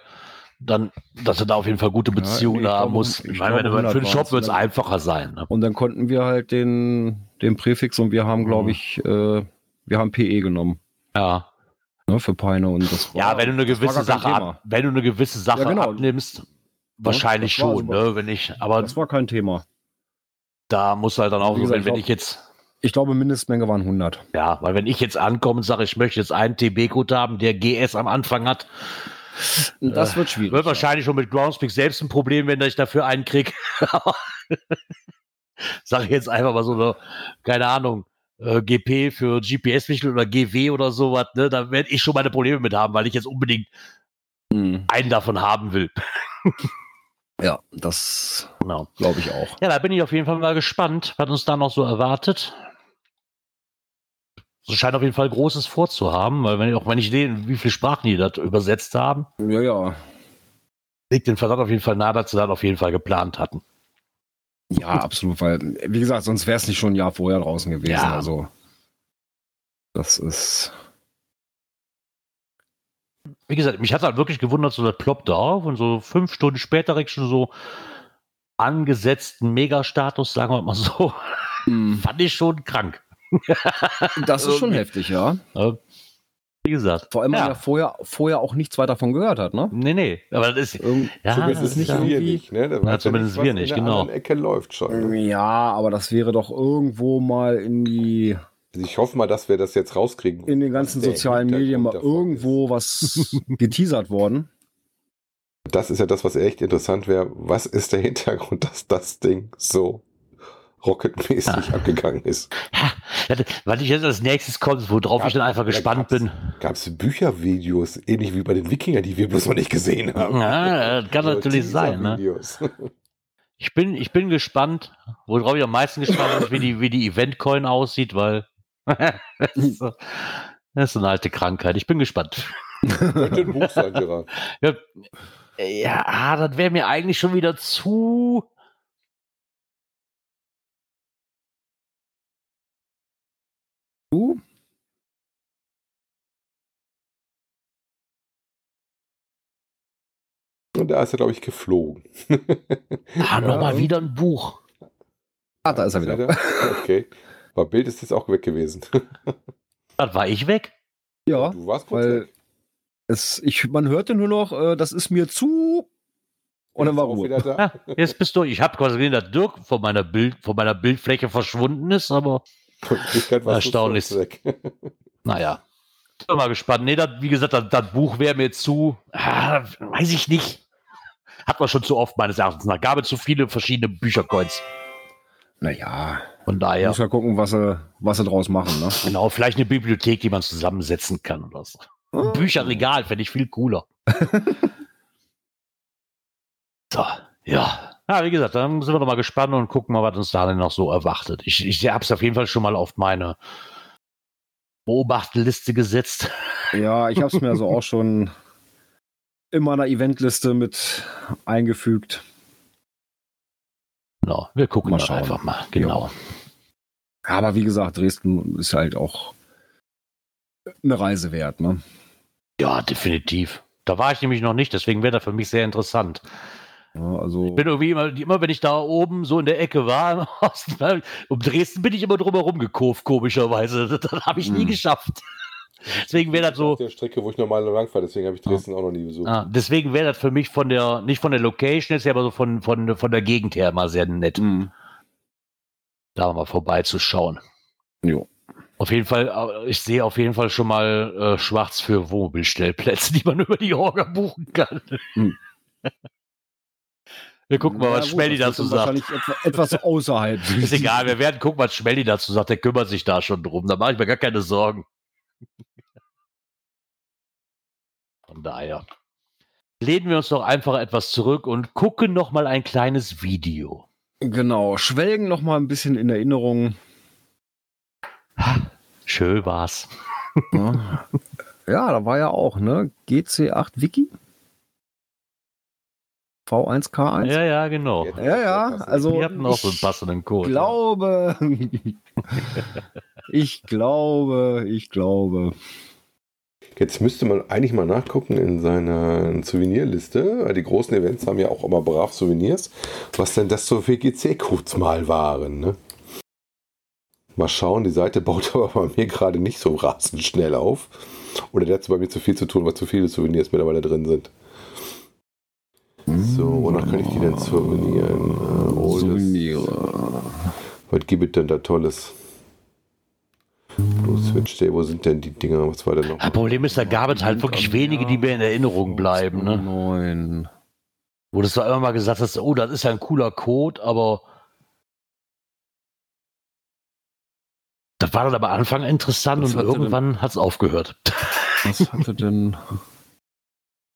dann, dass er da auf jeden Fall gute Ja, Beziehungen ich haben muss. ich Ich meine, glaube, wenn für den 100 Shop wird es einfacher sein. Ne? Und dann konnten wir halt den den Präfix und wir haben, glaube Mhm. ich, äh, wir haben PE genommen. Ja. Ne, für Peine und das war, Ja, wenn du eine gewisse Sache ab, wenn du eine gewisse Sache Ja, genau. abnimmst, wahrscheinlich das war schon, ne, wenn ich, aber Das war kein Thema. da muss halt dann auch gesagt, wenn, wenn ich jetzt, Ich glaube, Mindestmenge waren 100. ja, weil wenn ich jetzt ankomme und sage, ich möchte jetzt einen TB-Code haben, der GS am Anfang hat, Das wird schwierig. wird wahrscheinlich schon mit Groundspeak selbst ein Problem, wenn ich dafür einen krieg. Sag ich jetzt einfach mal so eine, keine Ahnung, äh, GP für GPS-Wichtel oder GW oder sowas, ne, da werde ich schon meine Probleme mit haben, weil ich jetzt unbedingt Mhm. einen davon haben will. Ja, das Genau. glaube ich auch. Ja, da bin ich auf jeden Fall mal gespannt, was uns da noch so erwartet. Es scheint auf jeden Fall Großes vorzuhaben, weil wenn ich, auch wenn ich sehe, wie viele Sprachen die das übersetzt haben, Ja, ja. liegt den Verdacht auf jeden Fall nahe, dass sie das auf jeden Fall geplant hatten. Ja, absolut, weil, wie gesagt, sonst wäre es nicht schon ein Jahr vorher draußen gewesen. Ja. Also, das ist. Wie gesagt, mich hat halt wirklich gewundert, so das ploppt da auf und so fünf Stunden später direkt schon so angesetzten Megastatus, sagen wir mal so, fand ich schon krank. Das ist schon Irgendwie. heftig, ja. Wie gesagt. Vor allem, weil Ja. man ja vorher, vorher auch nichts weiter davon gehört hat, ne? Nee, nee, aber das ist, Irgend ja, zumindest das ist nicht wir irgendwie- nicht, ne? Da Ja, zumindest wir nicht, genau. Ecke läuft schon. Ne? Ja, aber das wäre doch irgendwo mal in die Also ich hoffe mal, dass wir das jetzt rauskriegen. in den ganzen sozialen Medien mal irgendwo was geteasert worden. ist. Das ist ja das, was echt interessant wäre. Was ist der Hintergrund, dass das Ding so rocketmäßig abgegangen ist? Ja, weil ich jetzt als nächstes kommt, worauf Ja, ich dann einfach da gespannt gab's- bin. Gab es Büchervideos, ähnlich wie bei den Wikinger, die wir bloß noch nicht gesehen haben? Ja, das kann natürlich sein. Ne? Ich bin, ich bin gespannt, worauf ich am meisten gespannt bin, wie die, wie die Event-Coin aussieht, weil das, ist so, das ist eine alte Krankheit. Ich bin gespannt. Könnte ein Buch sein, Gerard. Ja, ja ah, das wäre mir eigentlich schon wieder zu. Du? Und da ist er, glaube ich, geflogen. Ah, nochmal und- wieder ein Buch. Ah, da ist er wieder. Okay. Aber Bild ist jetzt auch weg gewesen. Das war ich weg. Ja, Du warst kurz weil weg. es, ich, man hörte nur noch, äh, das ist mir zu. Und dann war Ruhe. wieder da. Ja, jetzt bist du. Ich habe quasi gesehen, dass Dirk von meiner, Bild, von meiner Bildfläche verschwunden ist, aber Erstaunlich. naja. Bin mal gespannt. Nee, das, wie gesagt, das, das Buch wäre mir zu. Ah, weiß ich nicht. Hat man schon zu oft meines Erachtens nach. Gab es zu viele verschiedene Büchercoins. Naja, Von daher. muss ja gucken, was sie, was sie draus machen. Ne? Genau, vielleicht eine Bibliothek, die man zusammensetzen kann oder so. Ein Bücherregal fände ich viel cooler. so, ja. Ja, wie gesagt, dann sind wir doch mal gespannt und gucken mal, was uns da denn noch so erwartet. Ich, ich habe es auf jeden Fall schon mal auf meine Beobachtliste gesetzt. Ja, ich habe es mir also auch schon in meiner Eventliste mit eingefügt. Genau, wir gucken Mal schauen. einfach mal. Genau. Aber wie gesagt, Dresden ist halt auch eine Reise wert. Ne? Ja, definitiv. Da war ich nämlich noch nicht, deswegen wäre das für mich sehr interessant. Ja, also, Ich bin irgendwie immer, immer, wenn ich da oben so in der Ecke war, im Osten, um Dresden bin ich immer drumherum gekurvt, komischerweise. Das, das habe ich nie Hm. geschafft. Deswegen wäre das Auf so, der Strecke, wo ich normal lang fahre, deswegen habe ich Dresden auch noch nie besucht. ah, deswegen wäre das für mich von der, nicht von der Location jetzt, aber so von, von, von der Gegend her mal sehr nett, mh, da mal vorbeizuschauen. jo. Auf jeden Fall, äh, ich sehe auf jeden Fall schon mal äh, schwarz für Wohnmobilstellplätze, die man über die Orga buchen kann. Hm. Wir gucken mal, Ja, was Schmelly dazu sagt. Wahrscheinlich etwa, etwas außerhalb. Ist egal, wir werden gucken, was Schmelly dazu sagt. Der kümmert sich da schon drum. Da mache ich mir gar keine Sorgen. Von daher lehnen wir uns doch einfach etwas zurück und gucken noch mal ein kleines Video. Genau, schwelgen noch mal ein bisschen in Erinnerung. Schön war's. Ja, ja da war ja auch, ne? GC8 Wiki? V1K1? Ja, ja, genau. Ja, ja, also Die hatten auch ich so einen passenden Code. glaube, ich glaube, ich glaube. Jetzt müsste man eigentlich mal nachgucken in seiner Souvenirliste, weil die großen Events haben ja auch immer brav Souvenirs, was denn das so für GC-Codes mal waren. Ne? Mal schauen, die Seite baut aber bei mir gerade nicht so rasend schnell auf. Oder der hat bei mir zu viel zu tun, weil zu viele Souvenirs mittlerweile drin sind. So, wonach kann ich die denn souvenieren? Äh, oh, Souvenire. Was gibt es denn da Tolles? Blue Switch Day, wo sind denn die Dinger? Was war denn noch? Das Problem ist, da gab es halt wirklich wenige, die mir in Erinnerung bleiben. Ne? Neun. Wo du zwar immer mal gesagt hast, oh, das ist ja ein cooler Code, aber das war dann aber am Anfang interessant Was und irgendwann hat es aufgehört. Was hatte denn?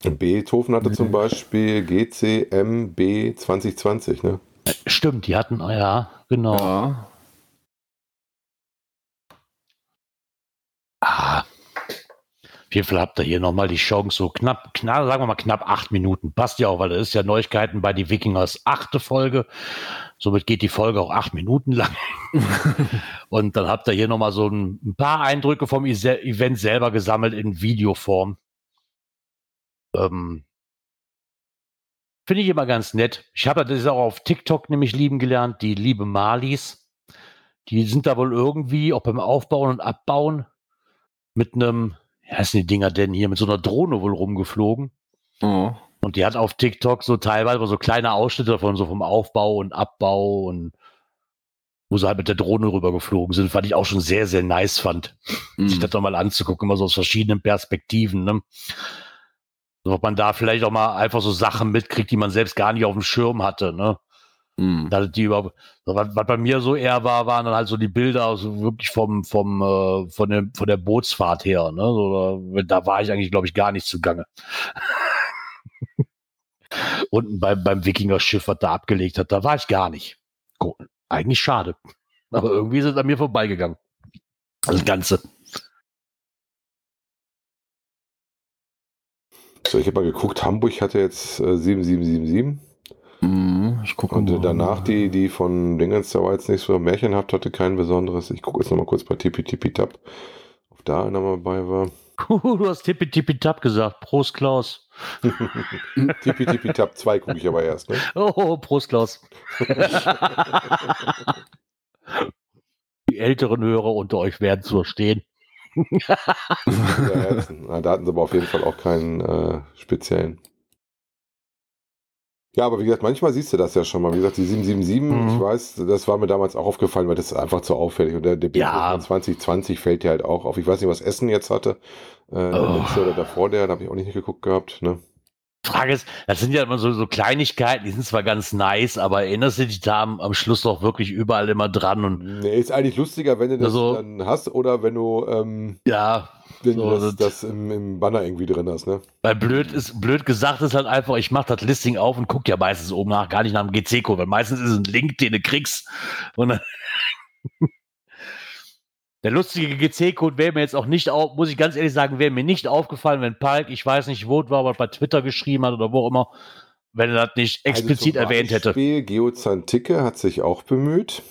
Beethoven hatte zum Beispiel GCMB 2020, ne? Stimmt, die hatten, ja, genau. Ja. Ah. Auf jeden Fall habt ihr hier nochmal die Chance, so knapp, knapp, sagen wir mal knapp acht Minuten. Passt ja auch, weil das ist ja Neuigkeiten bei die Wikingers achte Folge. Somit geht die Folge auch acht Minuten lang. Und dann habt ihr hier nochmal so ein, ein paar Eindrücke vom Event selber gesammelt in Videoform. Ähm, Finde ich immer ganz nett. Ich habe das auch auf TikTok nämlich lieben gelernt, die liebe Malis. Die sind da wohl irgendwie, auch beim Aufbauen und Abbauen, mit einem, was sind die Dinger denn hier, mit so einer Drohne wohl rumgeflogen. Oh. Und die hat auf TikTok so teilweise so kleine Ausschnitte davon, so vom Aufbau und Abbau und wo sie halt mit der Drohne rübergeflogen sind, was ich auch schon sehr, sehr nice fand, sich Mhm. das doch mal anzugucken, immer so aus verschiedenen Perspektiven. Ne? So, ob man da vielleicht auch mal einfach so Sachen mitkriegt, die man selbst gar nicht auf dem Schirm hatte. Ne? Da die über, so, was, was bei mir so eher war, waren dann halt so die Bilder, also wirklich vom, vom, äh, von, der, von der Bootsfahrt her. Ne? So, da, da war ich eigentlich, glaube ich, gar nicht zugange. Unten beim, beim Wikinger-Schiff, was da abgelegt hat, da war ich gar nicht. Eigentlich schade. Aber irgendwie ist es an mir vorbeigegangen. Das Ganze. So, ich habe mal geguckt, Hamburg hatte jetzt äh, 7777 Mhm. Ich gucke und äh, mal. danach die, die von Dingens, da war jetzt nicht so märchenhaft, hatte kein besonderes. Ich gucke jetzt nochmal kurz bei Tippi Tippi Tap, ob da einer mal dabei war. du hast tippi tippi tap gesagt. Prost, Klaus. Tippi Tippi Tap 2 gucke ich aber erst, ne? Oh, Prost, Klaus. Die älteren Hörer unter euch werden es verstehen. Na, da hatten sie aber auf jeden Fall auch keinen äh, speziellen. Ja, aber wie gesagt, manchmal siehst du das ja schon mal. Wie gesagt, die 777, Mhm. ich weiß, das war mir damals auch aufgefallen, weil das ist einfach zu auffällig. Und der, der Ja. Beethoven 2020 fällt dir halt auch auf. Ich weiß nicht, was Essen jetzt hatte. Äh, der Oh. letzte oder davor der, da habe ich auch nicht geguckt gehabt. Ne? Frage ist, das sind ja immer so, so Kleinigkeiten, die sind zwar ganz nice, aber erinnerst du dich da am, am Schluss doch wirklich überall immer dran und Nee, ist eigentlich lustiger, wenn du das Also- dann hast oder wenn du, ähm, ja, wenn So, du das, das- im, im Banner irgendwie drin hast. Ne? weil blöd ist, blöd gesagt ist halt einfach, ich mache das Listing auf und guck ja meistens oben nach, gar nicht nach dem GC-Code, weil meistens ist es ein Link, den du kriegst und dann Der lustige GC-Code wäre mir jetzt auch nicht auf, muss ich ganz ehrlich sagen, wäre mir nicht aufgefallen, wenn Palk, ich weiß nicht, wo es war, aber bei Twitter geschrieben hat oder wo auch immer, wenn er das nicht explizit Also erwähnt hätte. Beispiel Geozantike hat sich auch bemüht.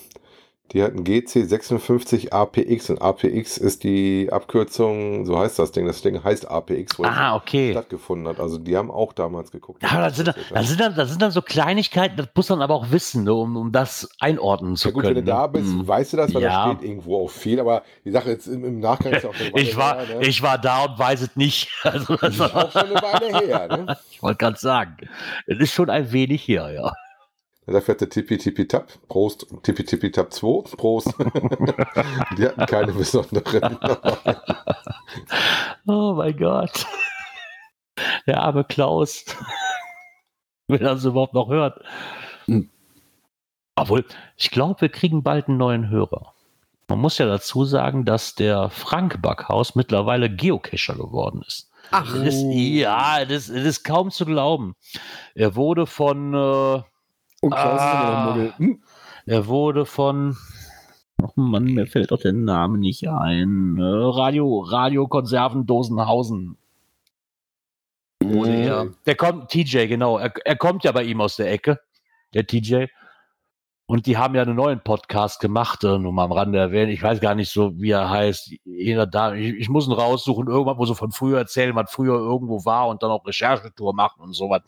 Die hatten GC56 APX und APX ist die Abkürzung, so heißt das Ding. Das Ding heißt APX, wo Ah, es okay. stattgefunden hat. Also die haben auch damals geguckt. Ja, aber das sind, dann- das, sind dann, das sind dann so Kleinigkeiten, das muss man aber auch wissen, ne, um, um das einordnen zu ja gut, können. wenn du da ne? bist, Mhm. weißt du das, weil Ja. da steht irgendwo auch viel. Aber die Sache jetzt im, im Nachgang ist auch schon ich, war, her, ne? ich war da und weiß es nicht. Also, das ist auch schon eine Weile her. Ne? ich wollte gerade sagen, es ist schon ein wenig her, ja. Da fährt der Tippi Tippi Tap. Prost. Tippi Tippi Tap 2. Prost. die hatten keine besonderen. Oh mein Gott. Der arme Klaus. Wenn er es überhaupt noch hört. Hm. Obwohl, ich glaube, wir kriegen bald einen neuen Hörer. Man muss ja dazu sagen, dass der Frank Backhaus mittlerweile Geocacher geworden ist. Ach, Das ist, ja, das, das ist kaum zu glauben. Er wurde von, äh, Und Klaus ist immer noch Ah. Muggel. Hm. er wurde von, oh Mann, mir fällt doch der Name nicht ein. Äh, Radio, Radio Konserven Dosenhausen. Wurde Mhm. er. Der kommt, TJ, genau. Er, er kommt ja bei ihm aus der Ecke, der TJ. Und die haben ja einen neuen Podcast gemacht, äh, nur mal am Rande erwähnen. Ich weiß gar nicht so, wie er heißt. Jeder da, ich, ich muss ihn raussuchen, irgendwas, wo sie von früher erzählen, was früher irgendwo war und dann auch Recherchetour machen und sowas.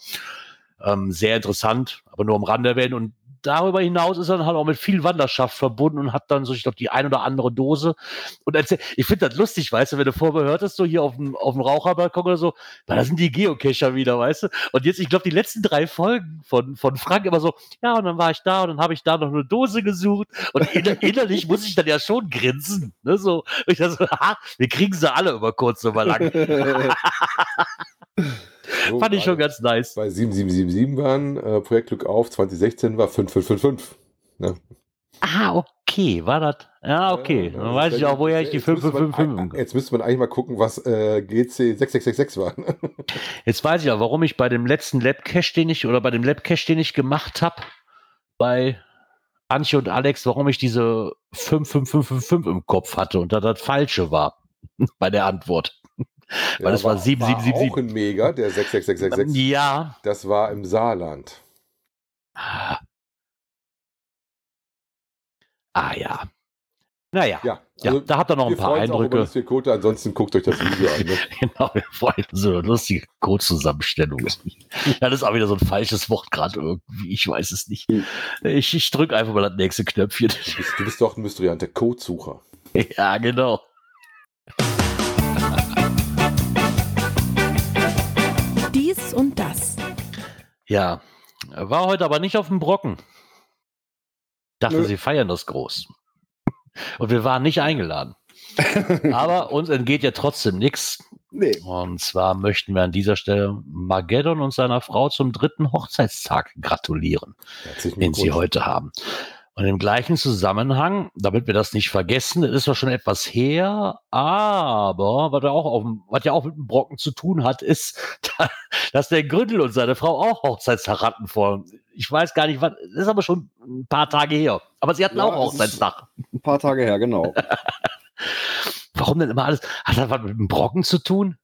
Ähm, sehr interessant, aber nur am Rande erwähnen. Und darüber hinaus ist er dann halt auch mit viel Wanderschaft verbunden und hat dann so, ich glaube, die ein oder andere Dose. Und erzähl, ich finde das lustig, weißt du, wenn du vorher hörtest, so hier auf dem, auf dem Raucherbalkon oder so, weil da sind die Geocacher wieder, weißt du. Und jetzt, ich glaube, die letzten drei Folgen von, von Frank immer so, ja, und dann war ich da und dann habe ich da noch eine Dose gesucht. Und inner, innerlich muss ich dann ja schon grinsen. Ne, so, ich dachte so, ha, wir kriegen sie alle über kurz oder lang. So, Fand ich schon ganz nice. Bei 7777 waren, äh, Projekt Glück auf, 2016 war 5555. Ne? Ah, okay, war das? Ja, okay. Ja, Dann weiß ich auch, woher ich die jetzt müsste man 555 ein- Jetzt müsste man eigentlich mal gucken, was äh, GC 6666 war. Jetzt weiß ich auch, warum ich bei dem letzten Labcache, den ich, oder bei dem Labcache, den ich gemacht habe, bei Antje und Alex, warum ich diese 55555 im Kopf hatte und da das Falsche war bei der Antwort. Weil es war 7777. Auch ein Mega, der 66666. Ja. Das war im Saarland. Ah ja. Naja, Ja, ja, also da habt ihr noch ein paar auch Eindrücke. das Vierkote, ansonsten guckt euch das Video an. Ne? Genau, wir freuen uns über lustige Codezusammenstellung. Ja, das ist auch wieder so ein falsches Wort gerade irgendwie. Ich weiß es nicht. Ich, ich drücke einfach mal das nächste Knöpfchen. Du, bist, du bist doch ein Mysteriant, der Codesucher. Ja, genau. Ja, war heute aber nicht auf dem Brocken. Dachte, Nö. sie feiern das groß. Und wir waren nicht eingeladen. aber uns entgeht ja trotzdem nichts. Nee. Und zwar möchten wir an dieser Stelle Mageddon und seiner Frau zum dritten Hochzeitstag gratulieren. Den sie heute haben. Und im gleichen Zusammenhang, damit wir das nicht vergessen, das ist zwar schon etwas her, aber was, er auch auf was ja auch mit dem Brocken zu tun hat, ist, dass der Gründel und seine Frau auch Hochzeitstag hatten vor. Ich weiß gar nicht, das ist aber schon ein paar Tage her. Aber sie hatten Ja, auch Hochzeitstag. Ein paar Tage her, genau. Warum denn immer alles? Hat das was mit dem Brocken zu tun?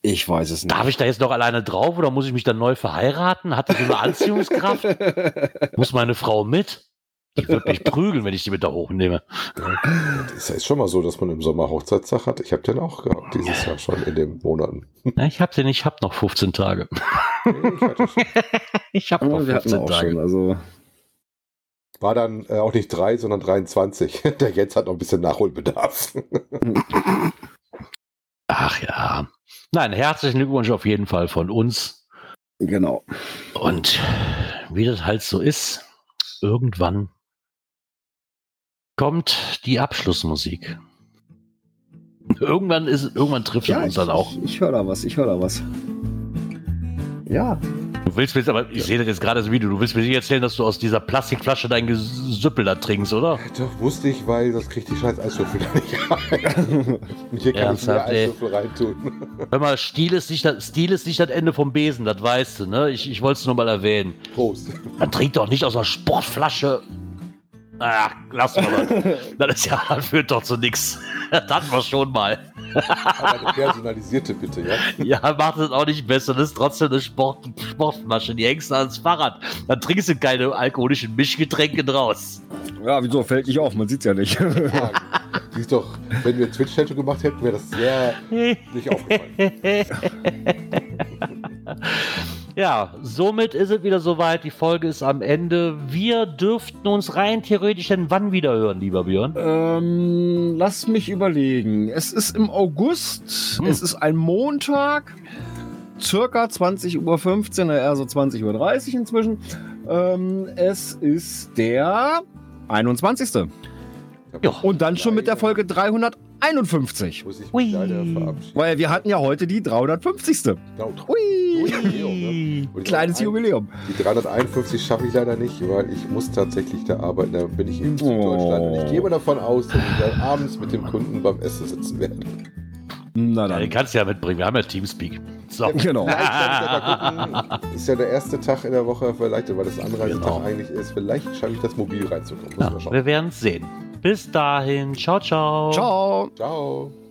Ich weiß es nicht. Darf ich da jetzt noch alleine drauf oder muss ich mich dann neu verheiraten? Hat das eine Anziehungskraft? muss meine Frau mit? Die wird mich prügeln, wenn ich die mit da hochnehme. Es ist schon mal so, dass man im Sommer Hochzeitstag hat. Ich habe den auch gehabt, dieses Jahr schon in den Monaten. Na, ich hab den, ich hab noch 15 Tage. Ich hatte schon. Ich hab noch Ja, wir hatten 15 auch Tage. schon, also War dann äh, auch nicht drei, sondern 23. Der Jens hat noch ein bisschen Nachholbedarf. Ach ja. Nein, herzlichen Glückwunsch auf jeden Fall von uns. genau. Und wie das halt so ist, irgendwann kommt die Abschlussmusik. Irgendwann ist, irgendwann trifft es uns dann auch. Ich, ich höre da was, ich höre da was. Ja. Du willst mir jetzt aber, ich sehe das jetzt gerade das Video, du willst mir nicht erzählen, dass du aus dieser Plastikflasche dein Gesüppel da trinkst, oder? Doch, wusste ich, weil das kriegt die scheiß Eiswürfel da nicht rein. Und hier kann ich mehr Ernsthaft, ey? Eiswürfel reintun. Hör mal, Stil ist nicht das, Stil ist nicht das Ende vom Besen, das weißt du, ne? Ich, ich wollte es nur mal erwähnen. Prost. Man trinkt doch nicht aus einer Sportflasche. Ach, lass mal das. Das ist ja, das führt doch zu nichts. Das hatten wir schon mal. Aber eine personalisierte bitte, ja? Ja, macht es auch nicht besser. Das ist trotzdem eine Sport, Sportflasche. Die hängst du ans Fahrrad. Dann trinkst du keine alkoholischen Mischgetränke draus. Ja, wieso fällt nicht auf? Man sieht's ja nicht. Ja, Die ist doch, wenn wir Twitch-Tattoo gemacht hätten, wäre das sehr nicht aufgefallen. Ja, somit ist es wieder soweit. Die Folge ist am Ende. Wir dürften uns rein theoretisch denn wann wieder hören, lieber Björn? ähm, lass mich überlegen. Es ist im August. Hm. Es ist ein Montag. Circa 20.15 Uhr, eher so 20.30 Uhr inzwischen. Ähm, es ist der 21. Ja. Und dann schon mit der Folge 351. Muss ich mich Ui. leider verabschieden. Weil wir hatten ja heute die 350. Genau. Hui. Jubiläum, ne? Und Kleines die- Jubiläum. Die 351 schaffe ich leider nicht, weil ich muss tatsächlich da arbeiten. Da bin ich in Süddeutschland. Und ich gehe mal davon aus, dass ich dann abends mit dem Kunden beim Essen sitzen werde. Na Ja, den dann. kannst du ja mitbringen. Wir haben ja Teamspeak. So. Genau. Ja mal gucken. Ist ja der erste Tag in der Woche, vielleicht, weil das Anreisetag Genau. eigentlich ist. Vielleicht schaffe ich das mobil reinzukommen. Ja, wir werden es sehen. Bis dahin. Ciao, ciao. Ciao. Ciao.